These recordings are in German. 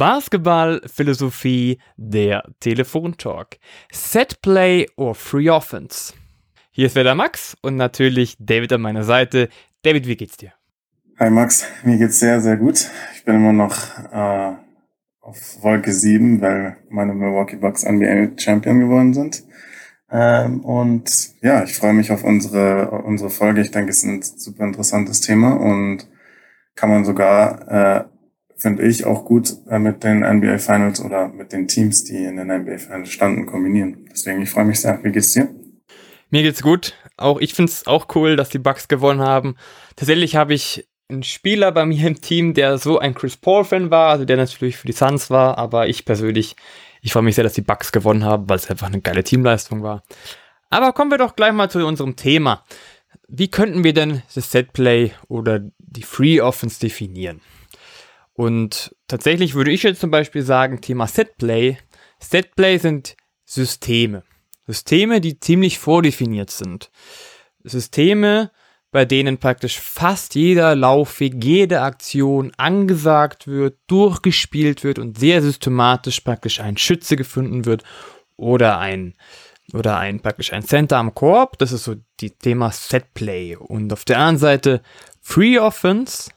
Basketball, Philosophie, der Telefontalk. Set Play or Free Offense. Hier ist wieder Max und natürlich David an meiner Seite. David, wie geht's dir? Hi Max, mir geht's sehr, sehr gut. Ich bin immer noch äh, auf Wolke 7, weil meine Milwaukee Bucks NBA Champion geworden sind. Ähm, und ja, ich freue mich auf unsere, unsere Folge. Ich denke, es ist ein super interessantes Thema und kann man sogar äh, finde ich, auch gut äh, mit den NBA Finals oder mit den Teams, die in den NBA Finals standen, kombinieren. Deswegen, ich freue mich sehr. Wie geht's dir? Mir geht's gut. Auch ich finde es auch cool, dass die Bucks gewonnen haben. Tatsächlich habe ich einen Spieler bei mir im Team, der so ein Chris Paul-Fan war, also der natürlich für die Suns war, aber ich persönlich, ich freue mich sehr, dass die Bucks gewonnen haben, weil es einfach eine geile Teamleistung war. Aber kommen wir doch gleich mal zu unserem Thema. Wie könnten wir denn das Setplay oder die Free Offense definieren? Und tatsächlich würde ich jetzt zum Beispiel sagen, Thema Setplay. Setplay sind Systeme. Systeme, die ziemlich vordefiniert sind. Systeme, bei denen praktisch fast jeder Laufweg, jede Aktion angesagt wird, durchgespielt wird und sehr systematisch praktisch ein Schütze gefunden wird oder ein oder ein praktisch ein Center am Korb. Das ist so die Thema Setplay. Und auf der anderen Seite Free Offense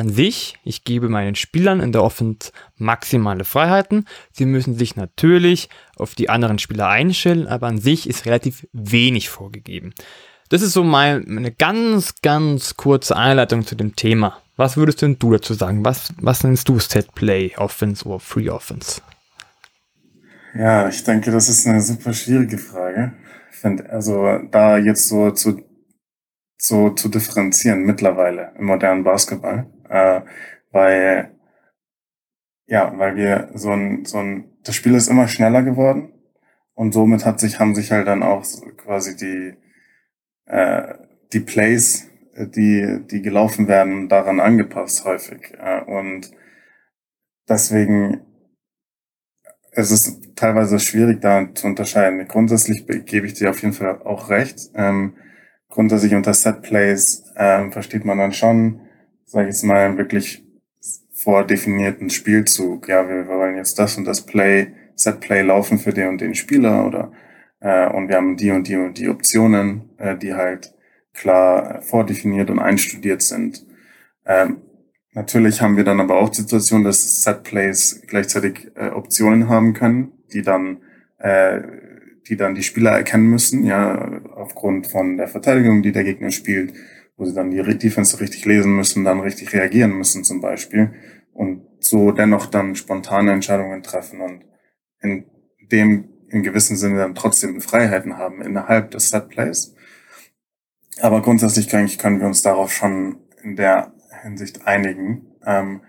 an sich, ich gebe meinen Spielern in der Offense maximale Freiheiten. Sie müssen sich natürlich auf die anderen Spieler einstellen, aber an sich ist relativ wenig vorgegeben. Das ist so mal eine ganz, ganz kurze Einleitung zu dem Thema. Was würdest denn du dazu sagen? Was, was nennst du Set Play, Offense oder Free Offense? Ja, ich denke, das ist eine super schwierige Frage. Ich finde, also da jetzt so zu, so zu differenzieren mittlerweile im modernen Basketball äh, weil ja, weil wir so ein, so ein, das Spiel ist immer schneller geworden und somit hat sich, haben sich halt dann auch quasi die, äh, die Plays, die, die gelaufen werden, daran angepasst häufig. Äh, und deswegen es ist teilweise schwierig da zu unterscheiden. Grundsätzlich gebe ich dir auf jeden Fall auch recht. Ähm, grundsätzlich unter Set Plays ähm, versteht man dann schon, sage ich jetzt mal, wirklich vordefinierten Spielzug. Ja, wir, wir wollen jetzt das und das Play, Set Play laufen für den und den Spieler oder äh, und wir haben die und die und die Optionen, äh, die halt klar vordefiniert und einstudiert sind. Ähm, natürlich haben wir dann aber auch die Situation, dass Set Plays gleichzeitig äh, Optionen haben können, die dann äh, die dann die Spieler erkennen müssen, ja, aufgrund von der Verteidigung, die der Gegner spielt, wo sie dann die Defense richtig lesen müssen, dann richtig reagieren müssen zum Beispiel und so dennoch dann spontane Entscheidungen treffen und in dem in gewissem Sinne dann trotzdem Freiheiten haben innerhalb des Setplays. Aber grundsätzlich können, können wir uns darauf schon in der Hinsicht einigen. Ähm,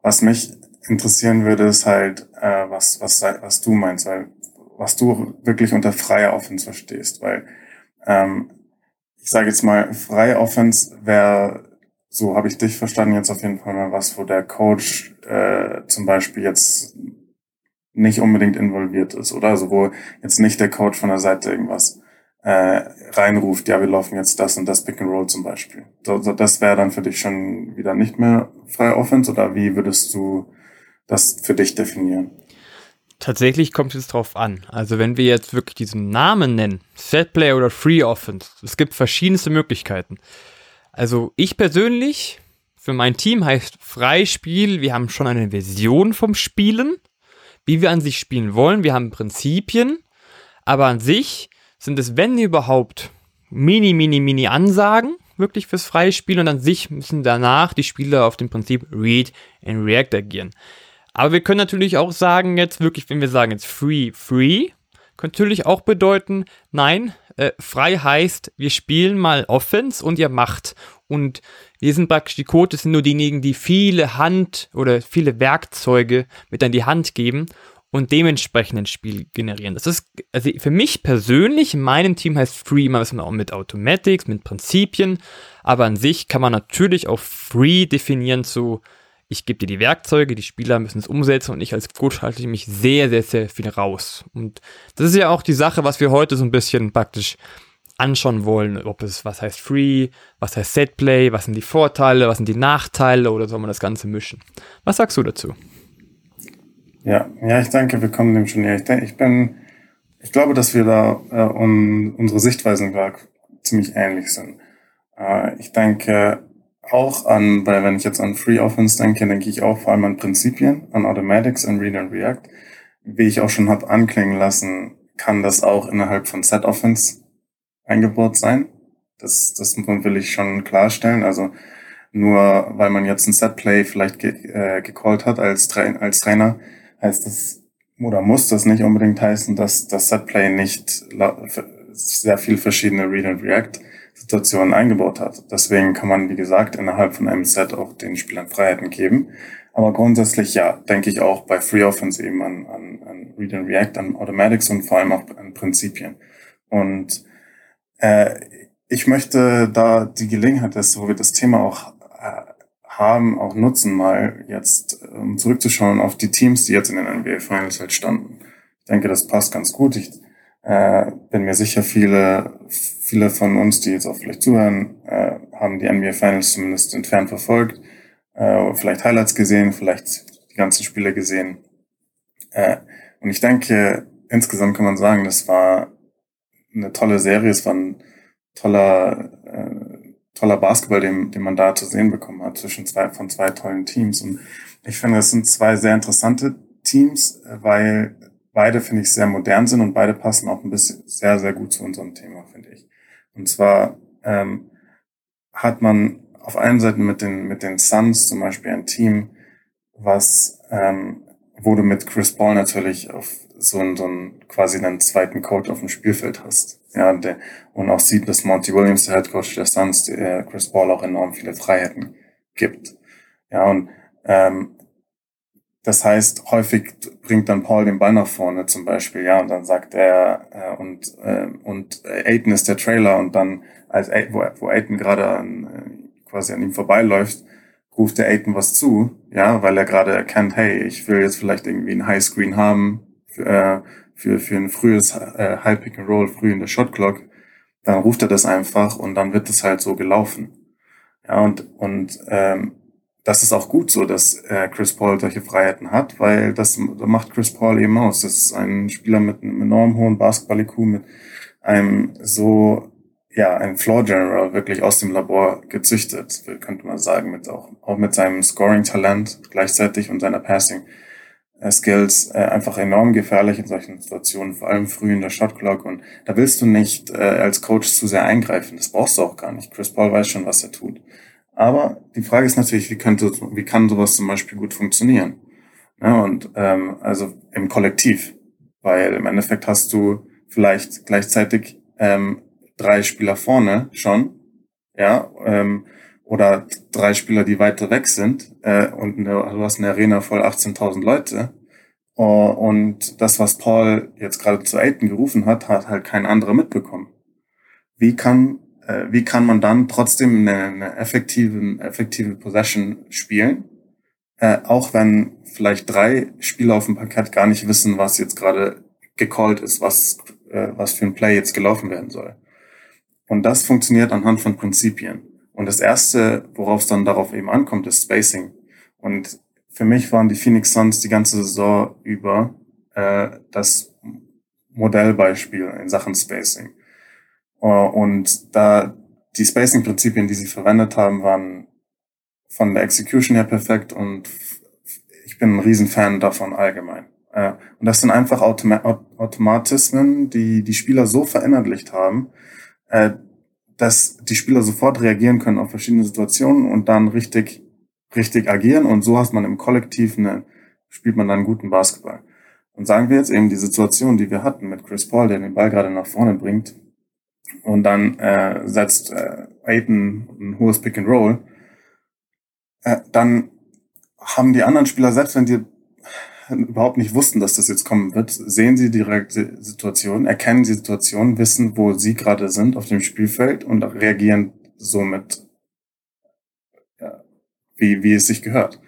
was mich interessieren würde, ist halt, äh, was, was, was du meinst, weil was du wirklich unter freier Offense verstehst, weil ähm, ich sage jetzt mal, freie Offense wäre, so habe ich dich verstanden, jetzt auf jeden Fall mal was, wo der Coach äh, zum Beispiel jetzt nicht unbedingt involviert ist, oder? Also wo jetzt nicht der Coach von der Seite irgendwas äh, reinruft, ja, wir laufen jetzt das und das Pick and Roll zum Beispiel. So, das wäre dann für dich schon wieder nicht mehr freie Offense oder wie würdest du das für dich definieren? Tatsächlich kommt es drauf an. Also wenn wir jetzt wirklich diesen Namen nennen, Setplay oder Free Offense, es gibt verschiedenste Möglichkeiten. Also ich persönlich, für mein Team heißt Freispiel, wir haben schon eine Version vom Spielen, wie wir an sich spielen wollen. Wir haben Prinzipien, aber an sich sind es, wenn überhaupt, mini, mini, mini Ansagen, wirklich fürs Freispiel und an sich müssen danach die Spieler auf dem Prinzip Read and React agieren. Aber wir können natürlich auch sagen, jetzt wirklich, wenn wir sagen jetzt free, free, könnte natürlich auch bedeuten, nein, äh, frei heißt, wir spielen mal Offense und ihr macht. Und wir sind praktisch, die Codes sind nur diejenigen, die viele Hand oder viele Werkzeuge mit an die Hand geben und dementsprechend ein Spiel generieren. Das ist, also für mich persönlich, in meinem Team heißt Free immer was auch mit Automatics, mit Prinzipien, aber an sich kann man natürlich auch Free definieren zu, ich gebe dir die Werkzeuge, die Spieler müssen es umsetzen und ich als Coach halte mich sehr, sehr, sehr viel raus. Und das ist ja auch die Sache, was wir heute so ein bisschen praktisch anschauen wollen, ob es was heißt Free, was heißt Setplay, was sind die Vorteile, was sind die Nachteile oder soll man das Ganze mischen. Was sagst du dazu? Ja, ja, ich denke, wir kommen dem schon näher. Ich, ich bin, ich glaube, dass wir da äh, um, unsere Sichtweisen ziemlich ähnlich sind. Äh, ich denke auch an, weil wenn ich jetzt an Free Offense denke, denke ich auch vor allem an Prinzipien, an Automatics, an Read and React. Wie ich auch schon habe anklingen lassen, kann das auch innerhalb von Set Offense eingebaut sein. Das, das will ich schon klarstellen. Also nur weil man jetzt ein Setplay vielleicht ge äh, gecallt hat als, Tra als Trainer, heißt das oder muss das nicht unbedingt heißen, dass das Setplay nicht sehr viel verschiedene Read and React Situationen eingebaut hat. Deswegen kann man, wie gesagt, innerhalb von einem Set auch den Spielern Freiheiten geben. Aber grundsätzlich, ja, denke ich auch bei Free Offense eben an, an, an Read and React, an Automatics und vor allem auch an Prinzipien. Und äh, ich möchte da die Gelegenheit, dass wo wir das Thema auch äh, haben, auch nutzen, mal jetzt um zurückzuschauen auf die Teams, die jetzt in den NBA Finals halt standen. Ich denke, das passt ganz gut. Ich äh, bin mir sicher, viele, viele von uns, die jetzt auch vielleicht zuhören, äh, haben die NBA Finals zumindest entfernt verfolgt, äh, vielleicht Highlights gesehen, vielleicht die ganzen Spiele gesehen. Äh, und ich denke, insgesamt kann man sagen, das war eine tolle Serie, es war ein toller, äh, toller Basketball, den, den man da zu sehen bekommen hat zwischen zwei, von zwei tollen Teams. Und ich finde, das sind zwei sehr interessante Teams, weil beide, finde ich, sehr modern sind und beide passen auch ein bisschen sehr, sehr gut zu unserem Thema, finde ich. Und zwar ähm, hat man auf einen Seite mit den, mit den Suns zum Beispiel ein Team, was ähm, wurde mit Chris Paul natürlich auf so einen, so einen quasi einen zweiten Coach auf dem Spielfeld hast. Ja, der, und auch sieht, dass Monty Williams, der Head Coach der Suns, der Chris Paul auch enorm viele Freiheiten gibt. Ja, und ähm, das heißt, häufig bringt dann Paul den Ball nach vorne zum Beispiel, ja, und dann sagt er, äh, und, äh, und Aiden ist der Trailer und dann, als wo, wo Aiden gerade an, äh, quasi an ihm vorbeiläuft, ruft der Aiden was zu, ja, weil er gerade erkennt, hey, ich will jetzt vielleicht irgendwie ein Highscreen haben für, äh, für, für ein frühes äh, High Pick and Roll, früh in der Shot Clock, dann ruft er das einfach und dann wird es halt so gelaufen. Ja, und, und ähm, das ist auch gut so, dass äh, Chris Paul solche Freiheiten hat, weil das macht Chris Paul eben aus. Das ist ein Spieler mit einem enorm hohen Basketball-IQ, mit einem so, ja, ein Floor General wirklich aus dem Labor gezüchtet, könnte man sagen, mit auch, auch mit seinem Scoring-Talent gleichzeitig und seiner Passing. Skills äh, einfach enorm gefährlich in solchen Situationen, vor allem früh in der Shotclock. Und da willst du nicht äh, als Coach zu sehr eingreifen. Das brauchst du auch gar nicht. Chris Paul weiß schon, was er tut. Aber die Frage ist natürlich, wie, könnte, wie kann sowas zum Beispiel gut funktionieren? Ja, und ähm, also im Kollektiv, weil im Endeffekt hast du vielleicht gleichzeitig ähm, drei Spieler vorne schon, ja, ähm, oder drei Spieler, die weiter weg sind, äh, und eine, du hast eine Arena voll 18.000 Leute. Uh, und das, was Paul jetzt gerade zu Aiden gerufen hat, hat halt kein anderer mitbekommen. Wie kann äh, wie kann man dann trotzdem eine, eine effektive, effektive Possession spielen, äh, auch wenn vielleicht drei Spieler auf dem Parkett gar nicht wissen, was jetzt gerade gecallt ist, was, äh, was für ein Play jetzt gelaufen werden soll. Und das funktioniert anhand von Prinzipien. Und das erste, worauf es dann darauf eben ankommt, ist Spacing. Und für mich waren die Phoenix Suns die ganze Saison über äh, das Modellbeispiel in Sachen Spacing. Äh, und da die Spacing-Prinzipien, die sie verwendet haben, waren von der Execution her perfekt und ich bin ein Riesenfan davon allgemein. Äh, und das sind einfach Automatismen, die die Spieler so verinnerlicht haben, äh, dass die Spieler sofort reagieren können auf verschiedene Situationen und dann richtig, richtig agieren. Und so hast man im Kollektiv eine, spielt man dann guten Basketball. Und sagen wir jetzt eben die Situation, die wir hatten mit Chris Paul, der den Ball gerade nach vorne bringt, und dann äh, setzt äh, Aiden ein hohes Pick and Roll, äh, dann haben die anderen Spieler, selbst wenn die überhaupt nicht wussten, dass das jetzt kommen wird, sehen sie direkt die Situation, erkennen die Situation, wissen, wo sie gerade sind auf dem Spielfeld und reagieren somit, ja, wie, wie es sich gehört.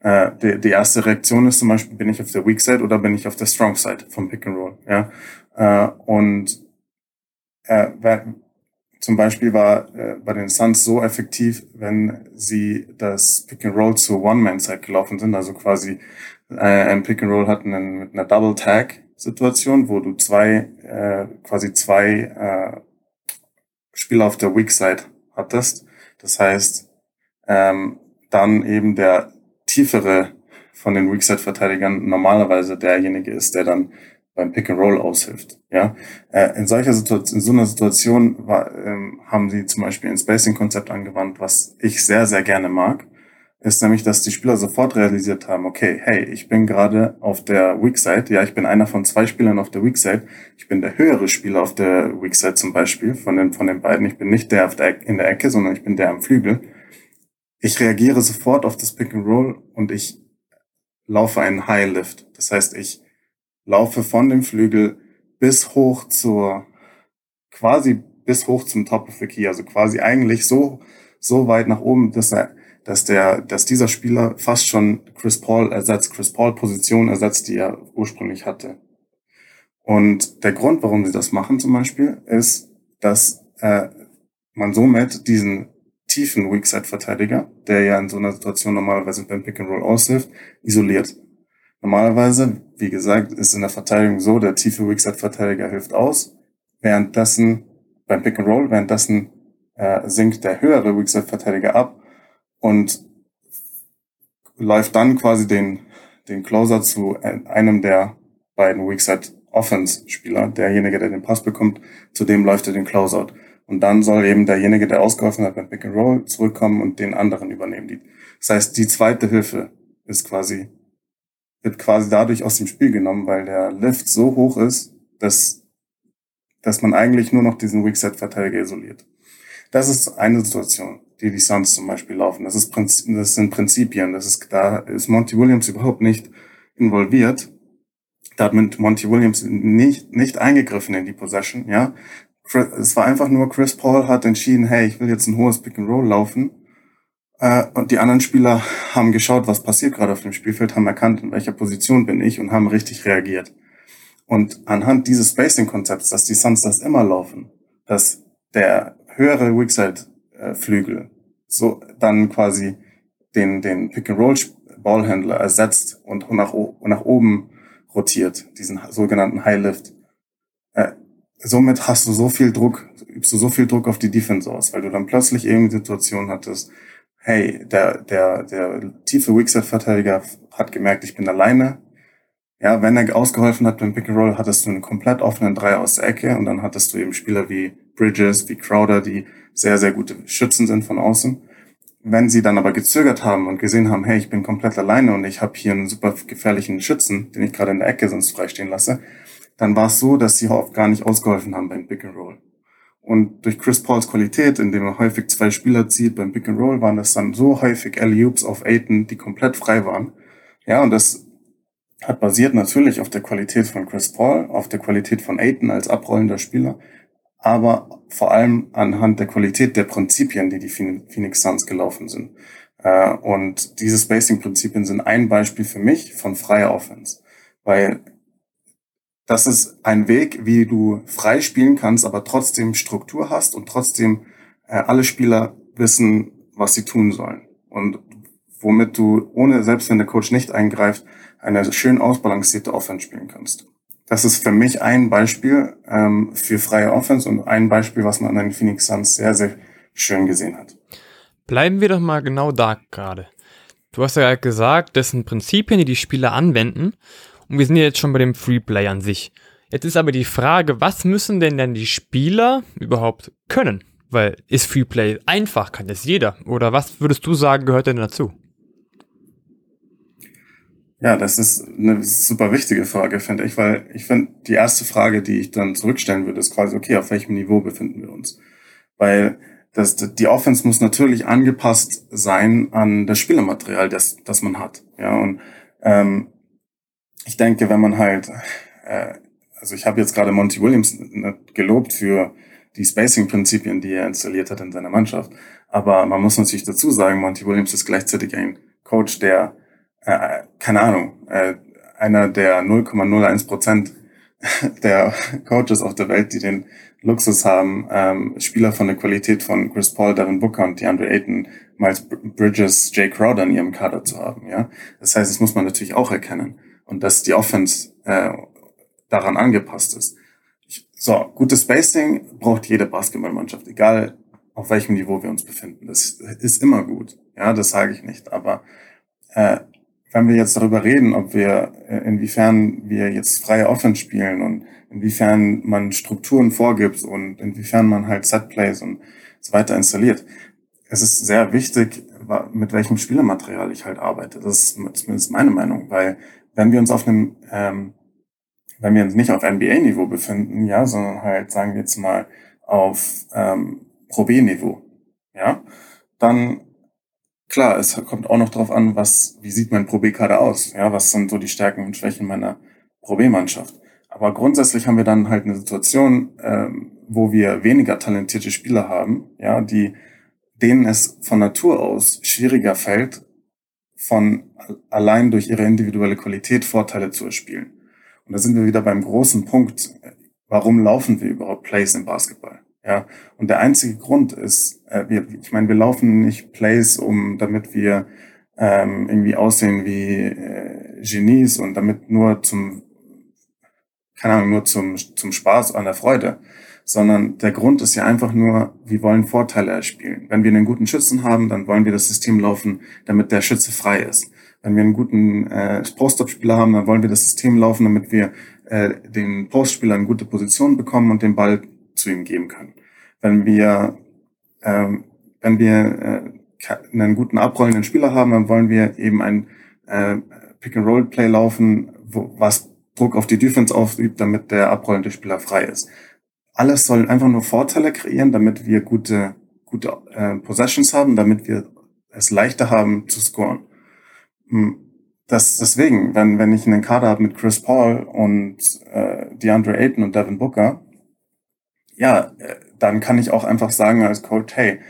Äh, die, die erste Reaktion ist zum Beispiel, bin ich auf der Weak Side oder bin ich auf der Strong Side vom Pick and Roll, ja. Äh, und äh, zum Beispiel war äh, bei den Suns so effektiv, wenn sie das Pick and Roll zur One-Man-Side gelaufen sind, also quasi äh, ein Pick and Roll hatten mit einer Double Tag Situation, wo du zwei, äh, quasi zwei äh, Spieler auf der Weak Side hattest. Das heißt, ähm, dann eben der tiefere von den Weak Side Verteidigern normalerweise derjenige ist, der dann beim Pick and Roll aushilft. Ja, äh, in solcher Situation, in so einer Situation war, ähm, haben sie zum Beispiel ein Spacing-Konzept angewandt, was ich sehr, sehr gerne mag, ist nämlich, dass die Spieler sofort realisiert haben, okay, hey, ich bin gerade auf der Weak Side, ja, ich bin einer von zwei Spielern auf der Weak Side, ich bin der höhere Spieler auf der Weak Side zum Beispiel von den, von den beiden, ich bin nicht der, auf der in der Ecke, sondern ich bin der am Flügel. Ich reagiere sofort auf das Pick and Roll und ich laufe einen High Lift. Das heißt, ich laufe von dem Flügel bis hoch zur, quasi bis hoch zum Top of the Key, also quasi eigentlich so, so weit nach oben, dass er dass der, dass dieser Spieler fast schon Chris Paul ersetzt, Chris Paul Position ersetzt, die er ursprünglich hatte. Und der Grund, warum sie das machen zum Beispiel, ist, dass äh, man somit diesen tiefen Weakside-Verteidiger, der ja in so einer Situation normalerweise beim Pick and Roll aushilft, isoliert. Normalerweise, wie gesagt, ist in der Verteidigung so, der tiefe Weakside-Verteidiger hilft aus, währenddessen beim Pick and Roll, währenddessen äh, sinkt der höhere Weakside-Verteidiger ab und läuft dann quasi den, den Closer zu einem der beiden Weakside Offense Spieler, derjenige, der den Pass bekommt, zu dem läuft er den Closeout. Und dann soll eben derjenige, der ausgeholfen hat beim Pick and Roll, zurückkommen und den anderen übernehmen. Das heißt, die zweite Hilfe ist quasi, wird quasi dadurch aus dem Spiel genommen, weil der Lift so hoch ist, dass, dass man eigentlich nur noch diesen Weakside Verteidiger isoliert. Das ist eine Situation die die Suns zum Beispiel laufen. Das, ist, das sind Prinzipien. Das ist, da ist Monty Williams überhaupt nicht involviert. Da hat Monty Williams nicht, nicht eingegriffen in die Possession, ja. Es war einfach nur, Chris Paul hat entschieden, hey, ich will jetzt ein hohes Pick and Roll laufen. Äh, und die anderen Spieler haben geschaut, was passiert gerade auf dem Spielfeld, haben erkannt, in welcher Position bin ich und haben richtig reagiert. Und anhand dieses Spacing-Konzepts, dass die Suns das immer laufen, dass der höhere Weakside äh, Flügel so dann quasi den, den Pick-and-Roll-Ballhändler ersetzt und nach, nach oben rotiert, diesen sogenannten High Lift. Äh, somit hast du so viel Druck, übst du so viel Druck auf die Defense aus, weil du dann plötzlich irgendeine Situation hattest, hey, der, der, der tiefe Weakside-Verteidiger hat gemerkt, ich bin alleine. Ja, wenn er ausgeholfen hat beim Pick and Roll, hattest du einen komplett offenen Dreier aus der Ecke und dann hattest du eben Spieler wie Bridges, wie Crowder, die sehr, sehr gute Schützen sind von außen. Wenn sie dann aber gezögert haben und gesehen haben, hey, ich bin komplett alleine und ich habe hier einen super gefährlichen Schützen, den ich gerade in der Ecke sonst freistehen lasse, dann war es so, dass sie oft gar nicht ausgeholfen haben beim Pick and Roll. Und durch Chris Pauls Qualität, indem er häufig zwei Spieler zieht beim Pick and Roll, waren das dann so häufig Alley-Oops auf Aiton, die komplett frei waren. Ja, und das hat basiert natürlich auf der Qualität von Chris Paul, auf der Qualität von Aiton als abrollender Spieler, aber vor allem anhand der Qualität der Prinzipien, die die Phoenix Suns gelaufen sind. Äh, und diese Spacing-Prinzipien sind ein Beispiel für mich von freier Offense, weil das ist ein Weg, wie du frei spielen kannst, aber trotzdem Struktur hast und trotzdem äh, alle Spieler wissen, was sie tun sollen. Und womit du, ohne, selbst wenn der Coach nicht eingreift, eine schön ausbalancierte Offense spielen kannst. Das ist für mich ein Beispiel ähm, für freie Offense und ein Beispiel, was man an den Phoenix Suns sehr, sehr schön gesehen hat. Bleiben wir doch mal genau da gerade. Du hast ja gesagt, das sind Prinzipien, die die Spieler anwenden. Und wir sind ja jetzt schon bei dem Freeplay an sich. Jetzt ist aber die Frage, was müssen denn denn die Spieler überhaupt können? Weil ist Freeplay einfach, kann das jeder? Oder was würdest du sagen, gehört denn dazu? Ja, das ist eine super wichtige Frage, finde ich, weil ich finde, die erste Frage, die ich dann zurückstellen würde, ist quasi, okay, auf welchem Niveau befinden wir uns? Weil das, die Offense muss natürlich angepasst sein an das Spielermaterial, das, das man hat. Ja, und ähm, ich denke, wenn man halt, äh, also ich habe jetzt gerade Monty Williams gelobt für die Spacing-Prinzipien, die er installiert hat in seiner Mannschaft. Aber man muss natürlich dazu sagen, Monty Williams ist gleichzeitig ein Coach, der äh, keine Ahnung, äh, einer der 0,01 Prozent der Coaches auf der Welt, die den Luxus haben, ähm, Spieler von der Qualität von Chris Paul, Devin Booker und DeAndre Ayton Miles Bridges, Jay Crowder in ihrem Kader zu haben. Ja, das heißt, das muss man natürlich auch erkennen und dass die Offense äh, daran angepasst ist. So, gutes Spacing braucht jede Basketballmannschaft, egal auf welchem Niveau wir uns befinden. Das ist immer gut. Ja, das sage ich nicht. Aber äh, wenn wir jetzt darüber reden, ob wir, äh, inwiefern wir jetzt freie Offense spielen und inwiefern man Strukturen vorgibt und inwiefern man halt Setplays und so weiter installiert, es ist sehr wichtig, mit welchem Spielermaterial ich halt arbeite. Das ist zumindest meine Meinung, weil wenn wir uns auf einem, ähm, wenn wir uns nicht auf NBA-Niveau befinden, ja, sondern halt, sagen wir jetzt mal, auf ähm, Pro B-Niveau, ja, dann klar, es kommt auch noch darauf an, was, wie sieht mein Pro B-Kader aus, ja, was sind so die Stärken und Schwächen meiner Pro B-Mannschaft. Aber grundsätzlich haben wir dann halt eine Situation, ähm, wo wir weniger talentierte Spieler haben, ja, die denen es von Natur aus schwieriger fällt, von allein durch ihre individuelle Qualität Vorteile zu erspielen. Und da sind wir wieder beim großen Punkt, warum laufen wir überhaupt Plays im Basketball? Ja, und der einzige Grund ist, äh, wir, ich meine, wir laufen nicht Plays, um damit wir ähm, irgendwie aussehen wie äh, Genies und damit nur zum, keine Ahnung, nur zum, zum Spaß an der Freude, sondern der Grund ist ja einfach nur, wir wollen Vorteile erspielen. Wenn wir einen guten Schützen haben, dann wollen wir das System laufen, damit der Schütze frei ist. Wenn wir einen guten äh, Post-Up-Spieler haben, dann wollen wir das System laufen, damit wir äh, den Postspieler in gute Position bekommen und den Ball zu ihm geben können. Wenn wir, ähm, wenn wir äh, einen guten abrollenden Spieler haben, dann wollen wir eben ein äh, Pick-and-Roll-Play laufen, wo, was Druck auf die Defense ausübt, damit der abrollende Spieler frei ist. Alles soll einfach nur Vorteile kreieren, damit wir gute, gute äh, Possessions haben, damit wir es leichter haben zu scoren. Hm, das, deswegen, wenn, wenn ich einen Kader habe mit Chris Paul und äh, DeAndre Ayton und Devin Booker, ja, äh, dann kann ich auch einfach sagen als Coach, hey,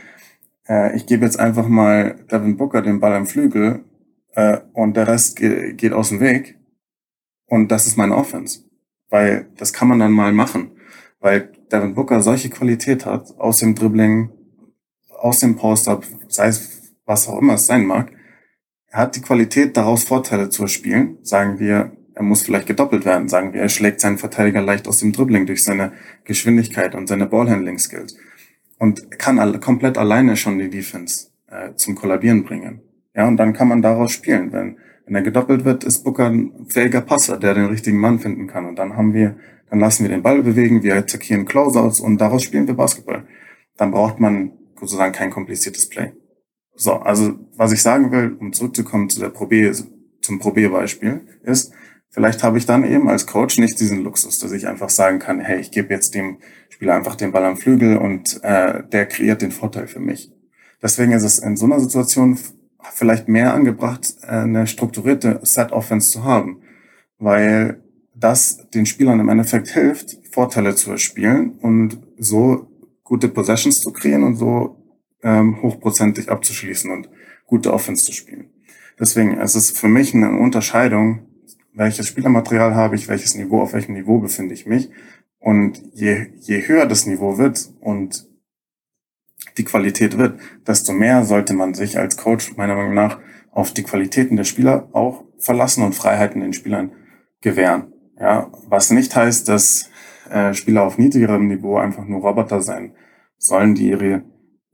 äh, ich gebe jetzt einfach mal Devin Booker den Ball am Flügel äh, und der Rest ge geht aus dem Weg und das ist meine Offense. Weil das kann man dann mal machen, weil Devin Booker solche Qualität hat aus dem Dribbling, aus dem Post-Up, sei es was auch immer es sein mag. Er hat die Qualität, daraus Vorteile zu erspielen, sagen wir er muss vielleicht gedoppelt werden, sagen wir, er schlägt seinen Verteidiger leicht aus dem Dribbling durch seine Geschwindigkeit und seine Ballhandling-Skills und kann alle, komplett alleine schon die Defense äh, zum Kollabieren bringen. Ja, und dann kann man daraus spielen. Wenn, wenn er gedoppelt wird, ist Booker ein fähiger Passer, der den richtigen Mann finden kann. Und dann haben wir, dann lassen wir den Ball bewegen, wir attackieren Closeouts und daraus spielen wir Basketball. Dann braucht man sozusagen kein kompliziertes Play. So, also was ich sagen will, um zurückzukommen zu der Probe, zum Probierbeispiel, ist, Vielleicht habe ich dann eben als Coach nicht diesen Luxus, dass ich einfach sagen kann, hey, ich gebe jetzt dem Spieler einfach den Ball am Flügel und äh, der kreiert den Vorteil für mich. Deswegen ist es in so einer Situation vielleicht mehr angebracht, äh, eine strukturierte Set-Offense zu haben, weil das den Spielern im Endeffekt hilft, Vorteile zu erspielen und so gute Possessions zu kreieren und so ähm, hochprozentig abzuschließen und gute Offense zu spielen. Deswegen es ist es für mich eine Unterscheidung welches Spielermaterial habe ich, welches Niveau, auf welchem Niveau befinde ich mich. Und je, je höher das Niveau wird und die Qualität wird, desto mehr sollte man sich als Coach meiner Meinung nach auf die Qualitäten der Spieler auch verlassen und Freiheiten den Spielern gewähren. Ja, was nicht heißt, dass äh, Spieler auf niedrigerem Niveau einfach nur Roboter sein sollen, die ihre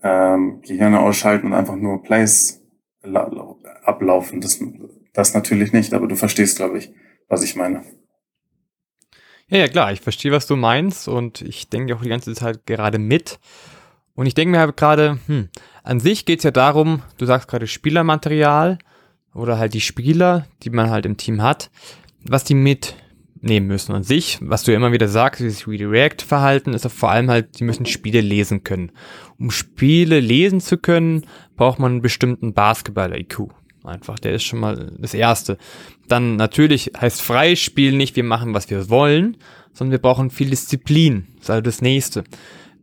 ähm, Gehirne ausschalten und einfach nur Plays ablaufen. Das das natürlich nicht, aber du verstehst, glaube ich, was ich meine. Ja, ja, klar, ich verstehe, was du meinst und ich denke auch die ganze Zeit gerade mit. Und ich denke mir halt gerade, hm, an sich geht es ja darum, du sagst gerade Spielermaterial oder halt die Spieler, die man halt im Team hat, was die mitnehmen müssen. An sich, was du ja immer wieder sagst, dieses Redirect-Verhalten ist vor allem halt, die müssen Spiele lesen können. Um Spiele lesen zu können, braucht man einen bestimmten Basketball-IQ. Einfach, der ist schon mal das Erste. Dann natürlich heißt Freispiel nicht, wir machen, was wir wollen, sondern wir brauchen viel Disziplin. Das ist also das Nächste.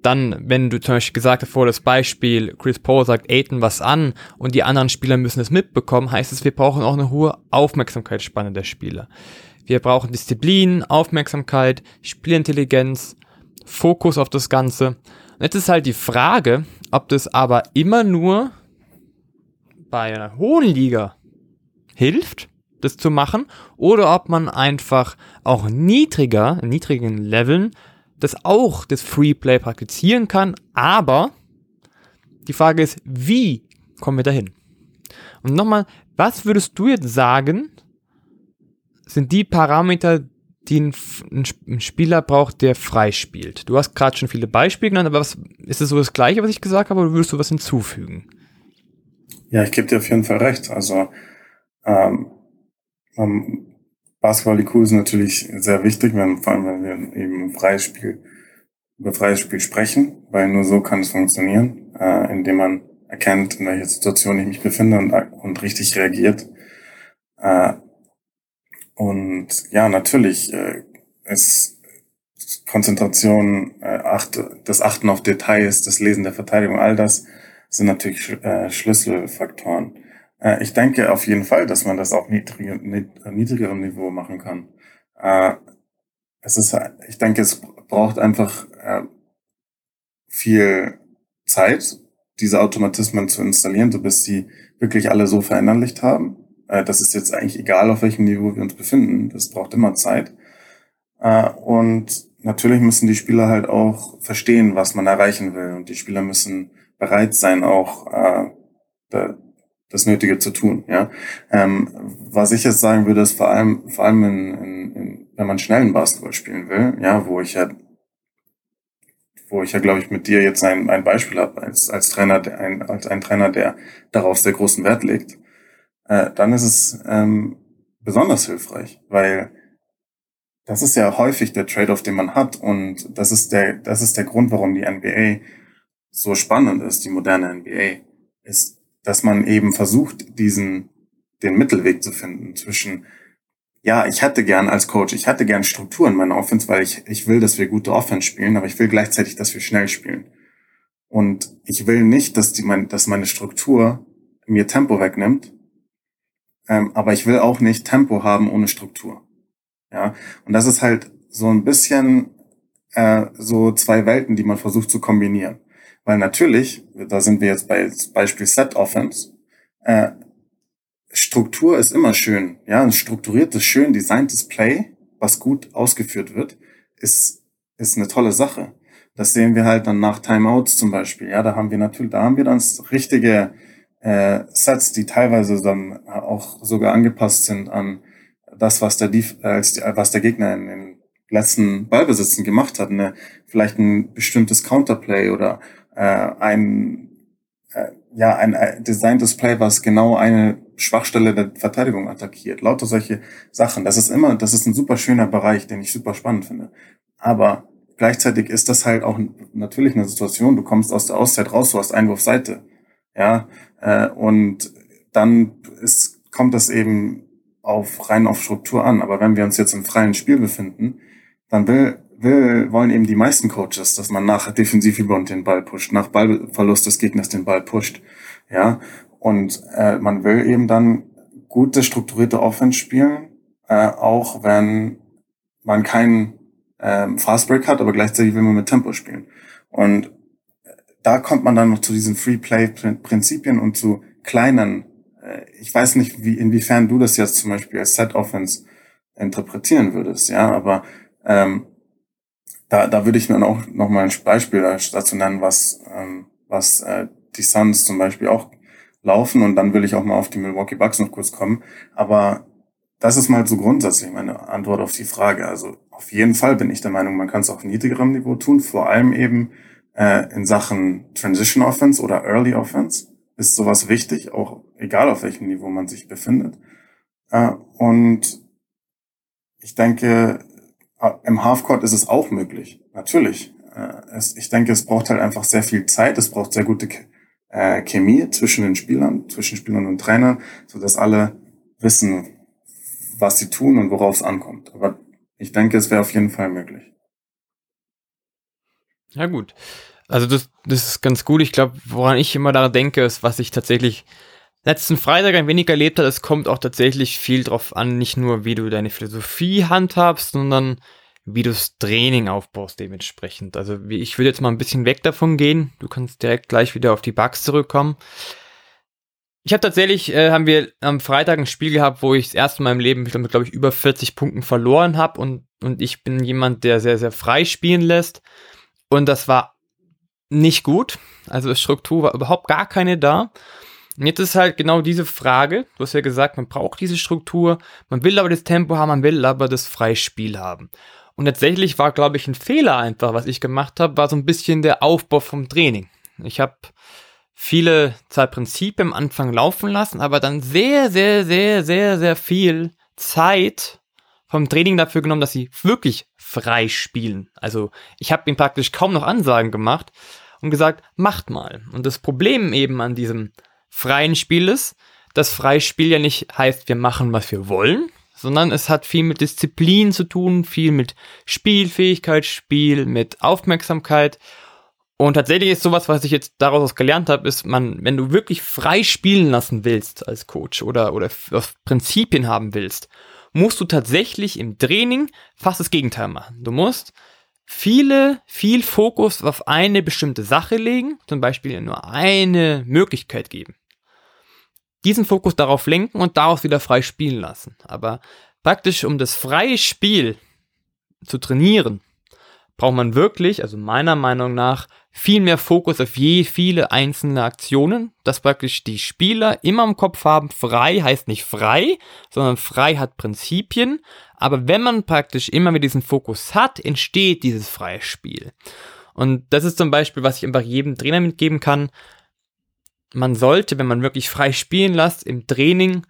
Dann, wenn du zum Beispiel gesagt hast, vor das Beispiel, Chris Paul sagt Aiden was an und die anderen Spieler müssen es mitbekommen, heißt es, wir brauchen auch eine hohe Aufmerksamkeitsspanne der Spieler. Wir brauchen Disziplin, Aufmerksamkeit, Spielintelligenz, Fokus auf das Ganze. Und jetzt ist halt die Frage, ob das aber immer nur bei einer hohen Liga hilft, das zu machen, oder ob man einfach auch niedriger, niedrigen Leveln, das auch das Freeplay praktizieren kann, aber die Frage ist, wie kommen wir dahin? Und nochmal, was würdest du jetzt sagen, sind die Parameter, die ein, ein, Spieler braucht, der frei spielt? Du hast gerade schon viele Beispiele genannt, aber was, ist es so das Gleiche, was ich gesagt habe, oder würdest du was hinzufügen? Ja, ich gebe dir auf jeden Fall recht. Also ähm, Basketball IQ ist natürlich sehr wichtig, wenn, vor allem wenn wir eben freies Spiel, über freies Spiel sprechen, weil nur so kann es funktionieren, äh, indem man erkennt, in welcher Situation ich mich befinde und, und richtig reagiert. Äh, und ja, natürlich äh, ist Konzentration, äh, acht, das Achten auf Details, das Lesen der Verteidigung, all das sind natürlich äh, Schlüsselfaktoren. Äh, ich denke auf jeden Fall, dass man das auf niedrige, niedrigerem Niveau machen kann. Äh, es ist, ich denke, es braucht einfach äh, viel Zeit, diese Automatismen zu installieren, so bis sie wirklich alle so verinnerlicht haben. Äh, das ist jetzt eigentlich egal, auf welchem Niveau wir uns befinden. Das braucht immer Zeit. Äh, und natürlich müssen die Spieler halt auch verstehen, was man erreichen will. Und die Spieler müssen bereit sein, auch äh, das Nötige zu tun. Ja, ähm, was ich jetzt sagen würde, ist vor allem, vor allem in, in, in, wenn man schnellen Basketball spielen will, ja, wo ich ja wo ich ja, glaube ich, mit dir jetzt ein, ein Beispiel habe, als, als Trainer, der, ein, als ein Trainer, der darauf sehr großen Wert legt, äh, dann ist es ähm, besonders hilfreich, weil das ist ja häufig der Trade-off, den man hat und das ist der, das ist der Grund, warum die NBA so spannend ist, die moderne NBA, ist, dass man eben versucht, diesen, den Mittelweg zu finden zwischen ja, ich hätte gern als Coach, ich hätte gern Struktur in meiner Offense, weil ich, ich will, dass wir gute Offense spielen, aber ich will gleichzeitig, dass wir schnell spielen. Und ich will nicht, dass, die, mein, dass meine Struktur mir Tempo wegnimmt, ähm, aber ich will auch nicht Tempo haben ohne Struktur. Ja, und das ist halt so ein bisschen äh, so zwei Welten, die man versucht zu kombinieren. Weil natürlich, da sind wir jetzt bei Beispiel Set Offense, äh, Struktur ist immer schön. Ja, ein strukturiertes, schön designtes Play, was gut ausgeführt wird, ist, ist eine tolle Sache. Das sehen wir halt dann nach Timeouts zum Beispiel. Ja, da haben wir natürlich, da haben wir dann richtige äh, Sets, die teilweise dann auch sogar angepasst sind an das, was der, Def äh, was der Gegner in den letzten Ballbesitzen gemacht hat. Ne? Vielleicht ein bestimmtes Counterplay oder äh, ein äh, ja ein, ein designtes Play, was genau eine Schwachstelle der Verteidigung attackiert. Lauter solche Sachen. Das ist immer, das ist ein super schöner Bereich, den ich super spannend finde. Aber gleichzeitig ist das halt auch natürlich eine Situation, du kommst aus der Auszeit raus, du hast Einwurfseite. Ja, äh, und dann ist, kommt das eben auf rein auf Struktur an. Aber wenn wir uns jetzt im freien Spiel befinden, dann will, will, wollen eben die meisten Coaches, dass man nach Defensivüberhand den Ball pusht, nach Ballverlust des Gegners den Ball pusht. Ja, und äh, man will eben dann gute, strukturierte Offense spielen, äh, auch wenn man keinen ähm, Fastbreak hat, aber gleichzeitig will man mit Tempo spielen. Und da kommt man dann noch zu diesen Free-Play-Prinzipien und zu kleinen, äh, ich weiß nicht, wie, inwiefern du das jetzt zum Beispiel als Set-Offense interpretieren würdest, ja, aber ähm, da, da würde ich mir auch noch mal ein Beispiel dazu nennen, was, ähm, was äh, die Suns zum Beispiel auch laufen und dann will ich auch mal auf die Milwaukee Bucks noch kurz kommen. Aber das ist mal so grundsätzlich meine Antwort auf die Frage. Also auf jeden Fall bin ich der Meinung, man kann es auf niedrigerem Niveau tun, vor allem eben äh, in Sachen Transition Offense oder Early Offense ist sowas wichtig, auch egal auf welchem Niveau man sich befindet. Äh, und ich denke, im Halfcourt ist es auch möglich, natürlich. Äh, ich denke, es braucht halt einfach sehr viel Zeit, es braucht sehr gute äh, Chemie zwischen den Spielern, zwischen Spielern und Trainern, so dass alle wissen, was sie tun und worauf es ankommt. Aber ich denke, es wäre auf jeden Fall möglich. Ja gut. Also das, das ist ganz gut. Ich glaube, woran ich immer daran denke, ist, was ich tatsächlich letzten Freitag ein wenig erlebt habe. Es kommt auch tatsächlich viel drauf an, nicht nur wie du deine Philosophie handhabst, sondern wie du das Training aufbaust dementsprechend. Also ich würde jetzt mal ein bisschen weg davon gehen. Du kannst direkt gleich wieder auf die Bugs zurückkommen. Ich habe tatsächlich, äh, haben wir am Freitag ein Spiel gehabt, wo ich das erste Mal im Leben, glaube ich, über 40 Punkten verloren habe und, und ich bin jemand, der sehr, sehr frei spielen lässt. Und das war nicht gut. Also Struktur war überhaupt gar keine da. Und jetzt ist halt genau diese Frage, du hast ja gesagt, man braucht diese Struktur, man will aber das Tempo haben, man will aber das Freispiel haben. Und tatsächlich war, glaube ich, ein Fehler einfach, was ich gemacht habe, war so ein bisschen der Aufbau vom Training. Ich habe viele zwei Prinzipien am Anfang laufen lassen, aber dann sehr, sehr, sehr, sehr, sehr viel Zeit vom Training dafür genommen, dass sie wirklich frei spielen. Also ich habe ihnen praktisch kaum noch Ansagen gemacht und gesagt, macht mal. Und das Problem eben an diesem freien Spiel ist, dass Freispiel ja nicht heißt, wir machen, was wir wollen, sondern es hat viel mit Disziplin zu tun, viel mit Spielfähigkeit, Spiel, mit Aufmerksamkeit. Und tatsächlich ist sowas, was ich jetzt daraus gelernt habe, ist, man, wenn du wirklich frei spielen lassen willst als Coach oder, oder Prinzipien haben willst, musst du tatsächlich im Training fast das Gegenteil machen. Du musst viele, viel Fokus auf eine bestimmte Sache legen, zum Beispiel nur eine Möglichkeit geben diesen Fokus darauf lenken und daraus wieder frei spielen lassen. Aber praktisch, um das freie Spiel zu trainieren, braucht man wirklich, also meiner Meinung nach, viel mehr Fokus auf je viele einzelne Aktionen, dass praktisch die Spieler immer im Kopf haben, frei heißt nicht frei, sondern frei hat Prinzipien, aber wenn man praktisch immer mit diesem Fokus hat, entsteht dieses freie Spiel. Und das ist zum Beispiel, was ich einfach jedem Trainer mitgeben kann, man sollte, wenn man wirklich frei spielen lässt, im Training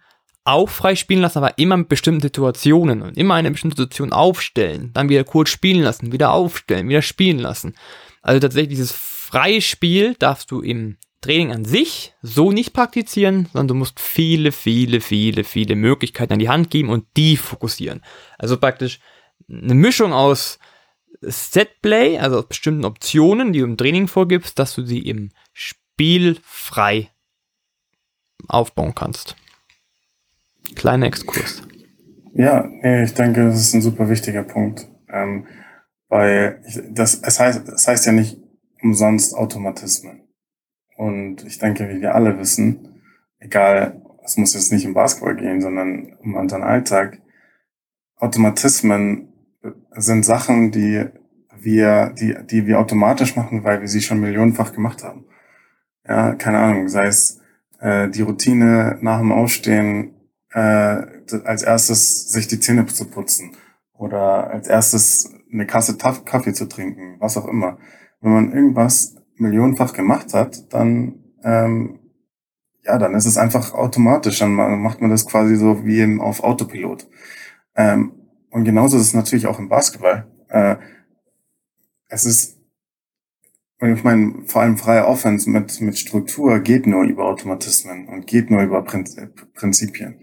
auch frei spielen lassen, aber immer mit bestimmten Situationen und immer eine bestimmte Situation aufstellen, dann wieder kurz spielen lassen, wieder aufstellen, wieder spielen lassen. Also tatsächlich dieses freie Spiel darfst du im Training an sich so nicht praktizieren, sondern du musst viele, viele, viele, viele Möglichkeiten an die Hand geben und die fokussieren. Also praktisch eine Mischung aus Setplay, also aus bestimmten Optionen, die du im Training vorgibst, dass du sie im Spiel spielfrei aufbauen kannst. Kleiner Exkurs. Ja, ich denke, das ist ein super wichtiger Punkt. Ähm, weil ich, das, es heißt, es heißt ja nicht umsonst Automatismen. Und ich denke, wie wir alle wissen, egal, es muss jetzt nicht im Basketball gehen, sondern um unseren Alltag, Automatismen sind Sachen, die wir, die, die wir automatisch machen, weil wir sie schon millionenfach gemacht haben ja, keine Ahnung, sei es äh, die Routine nach dem Aufstehen äh, als erstes sich die Zähne zu putzen oder als erstes eine Kasse Kaffee zu trinken, was auch immer. Wenn man irgendwas millionenfach gemacht hat, dann ähm, ja, dann ist es einfach automatisch, dann macht man das quasi so wie im, auf Autopilot. Ähm, und genauso ist es natürlich auch im Basketball. Äh, es ist und ich meine, vor allem freie Offense mit, mit Struktur geht nur über Automatismen und geht nur über Prinzipien.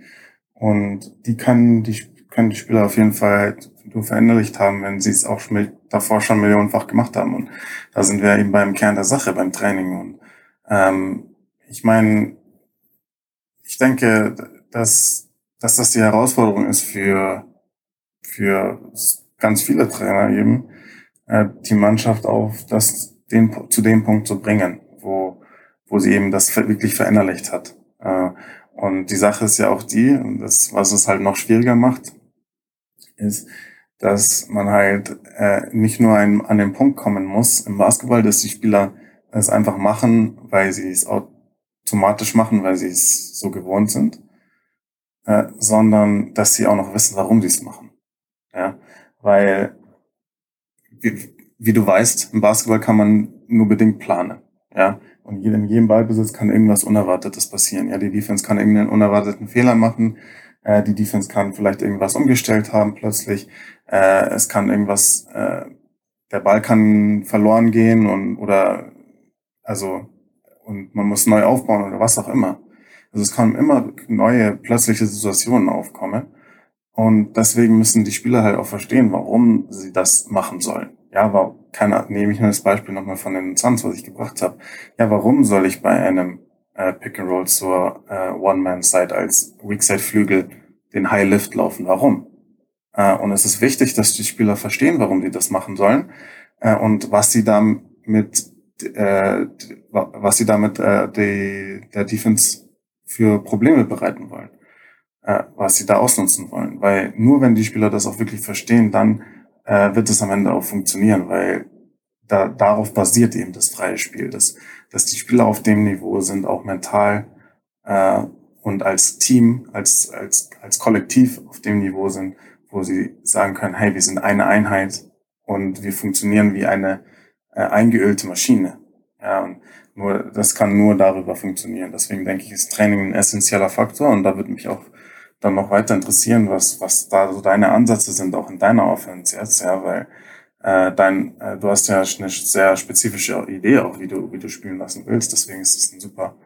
Und die können die, können die Spieler auf jeden Fall nur verinnerlicht haben, wenn sie es auch schon davor schon millionenfach gemacht haben. Und da sind wir eben beim Kern der Sache, beim Training. Und ähm, ich meine, ich denke, dass, dass das die Herausforderung ist für, für ganz viele Trainer eben, äh, die Mannschaft auf das den, zu dem Punkt zu bringen, wo, wo sie eben das wirklich verinnerlicht hat. Äh, und die Sache ist ja auch die, und das, was es halt noch schwieriger macht, ist, dass man halt äh, nicht nur ein, an den Punkt kommen muss im Basketball, dass die Spieler es einfach machen, weil sie es automatisch machen, weil sie es so gewohnt sind, äh, sondern dass sie auch noch wissen, warum sie es machen. Ja, weil wie du weißt, im Basketball kann man nur bedingt planen. Ja, und in jedem Ballbesitz kann irgendwas Unerwartetes passieren. Ja, die Defense kann irgendeinen unerwarteten Fehler machen. Äh, die Defense kann vielleicht irgendwas umgestellt haben plötzlich. Äh, es kann irgendwas, äh, der Ball kann verloren gehen und oder also und man muss neu aufbauen oder was auch immer. Also es kann immer neue plötzliche Situationen aufkommen. Und deswegen müssen die Spieler halt auch verstehen, warum sie das machen sollen. Ja, aber keine, nehme ich nur das Beispiel nochmal von den Suns, was ich gebracht habe. Ja, warum soll ich bei einem äh, Pick and Roll zur äh, One-Man-Side als Weak-Side-Flügel den High Lift laufen? Warum? Äh, und es ist wichtig, dass die Spieler verstehen, warum die das machen sollen äh, und was sie damit, äh, was sie damit äh, die, der Defense für Probleme bereiten wollen, äh, was sie da ausnutzen wollen. Weil nur wenn die Spieler das auch wirklich verstehen, dann äh, wird es am Ende auch funktionieren, weil da, darauf basiert eben das freie Spiel, dass, dass die Spieler auf dem Niveau sind, auch mental äh, und als Team, als, als, als Kollektiv auf dem Niveau sind, wo sie sagen können, hey, wir sind eine Einheit und wir funktionieren wie eine äh, eingeölte Maschine. Ja, und nur, das kann nur darüber funktionieren. Deswegen denke ich, ist Training ein essentieller Faktor und da würde mich auch dann noch weiter interessieren, was, was da so deine Ansätze sind, auch in deiner Offense jetzt, ja, weil äh, dein, äh, du hast ja eine sehr spezifische Idee auch, wie du, wie du spielen lassen willst. Deswegen ist es ein super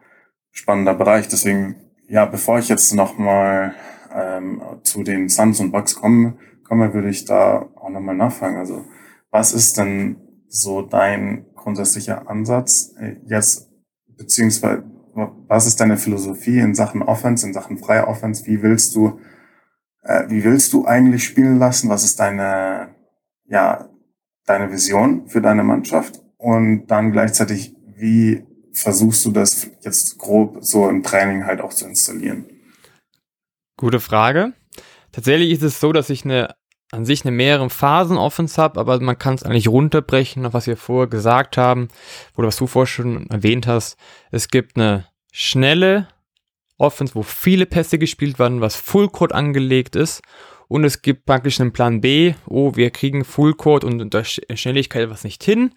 spannender Bereich. Deswegen, ja, bevor ich jetzt nochmal ähm, zu den Suns und Bucks komme, komme, würde ich da auch nochmal nachfragen. Also, was ist denn so dein grundsätzlicher Ansatz äh, jetzt, beziehungsweise was ist deine Philosophie in Sachen Offense, in Sachen freier Offense? Wie willst du, äh, wie willst du eigentlich spielen lassen? Was ist deine, ja, deine Vision für deine Mannschaft? Und dann gleichzeitig, wie versuchst du das jetzt grob so im Training halt auch zu installieren? Gute Frage. Tatsächlich ist es so, dass ich eine an sich eine mehreren Phasen Offense habe, aber man kann es eigentlich runterbrechen, auf was wir vorher gesagt haben, oder was du vorher schon erwähnt hast. Es gibt eine schnelle Offense, wo viele Pässe gespielt werden, was Fullcourt angelegt ist. Und es gibt praktisch einen Plan B, oh, wir kriegen Fullcourt und unter Schnelligkeit was nicht hin.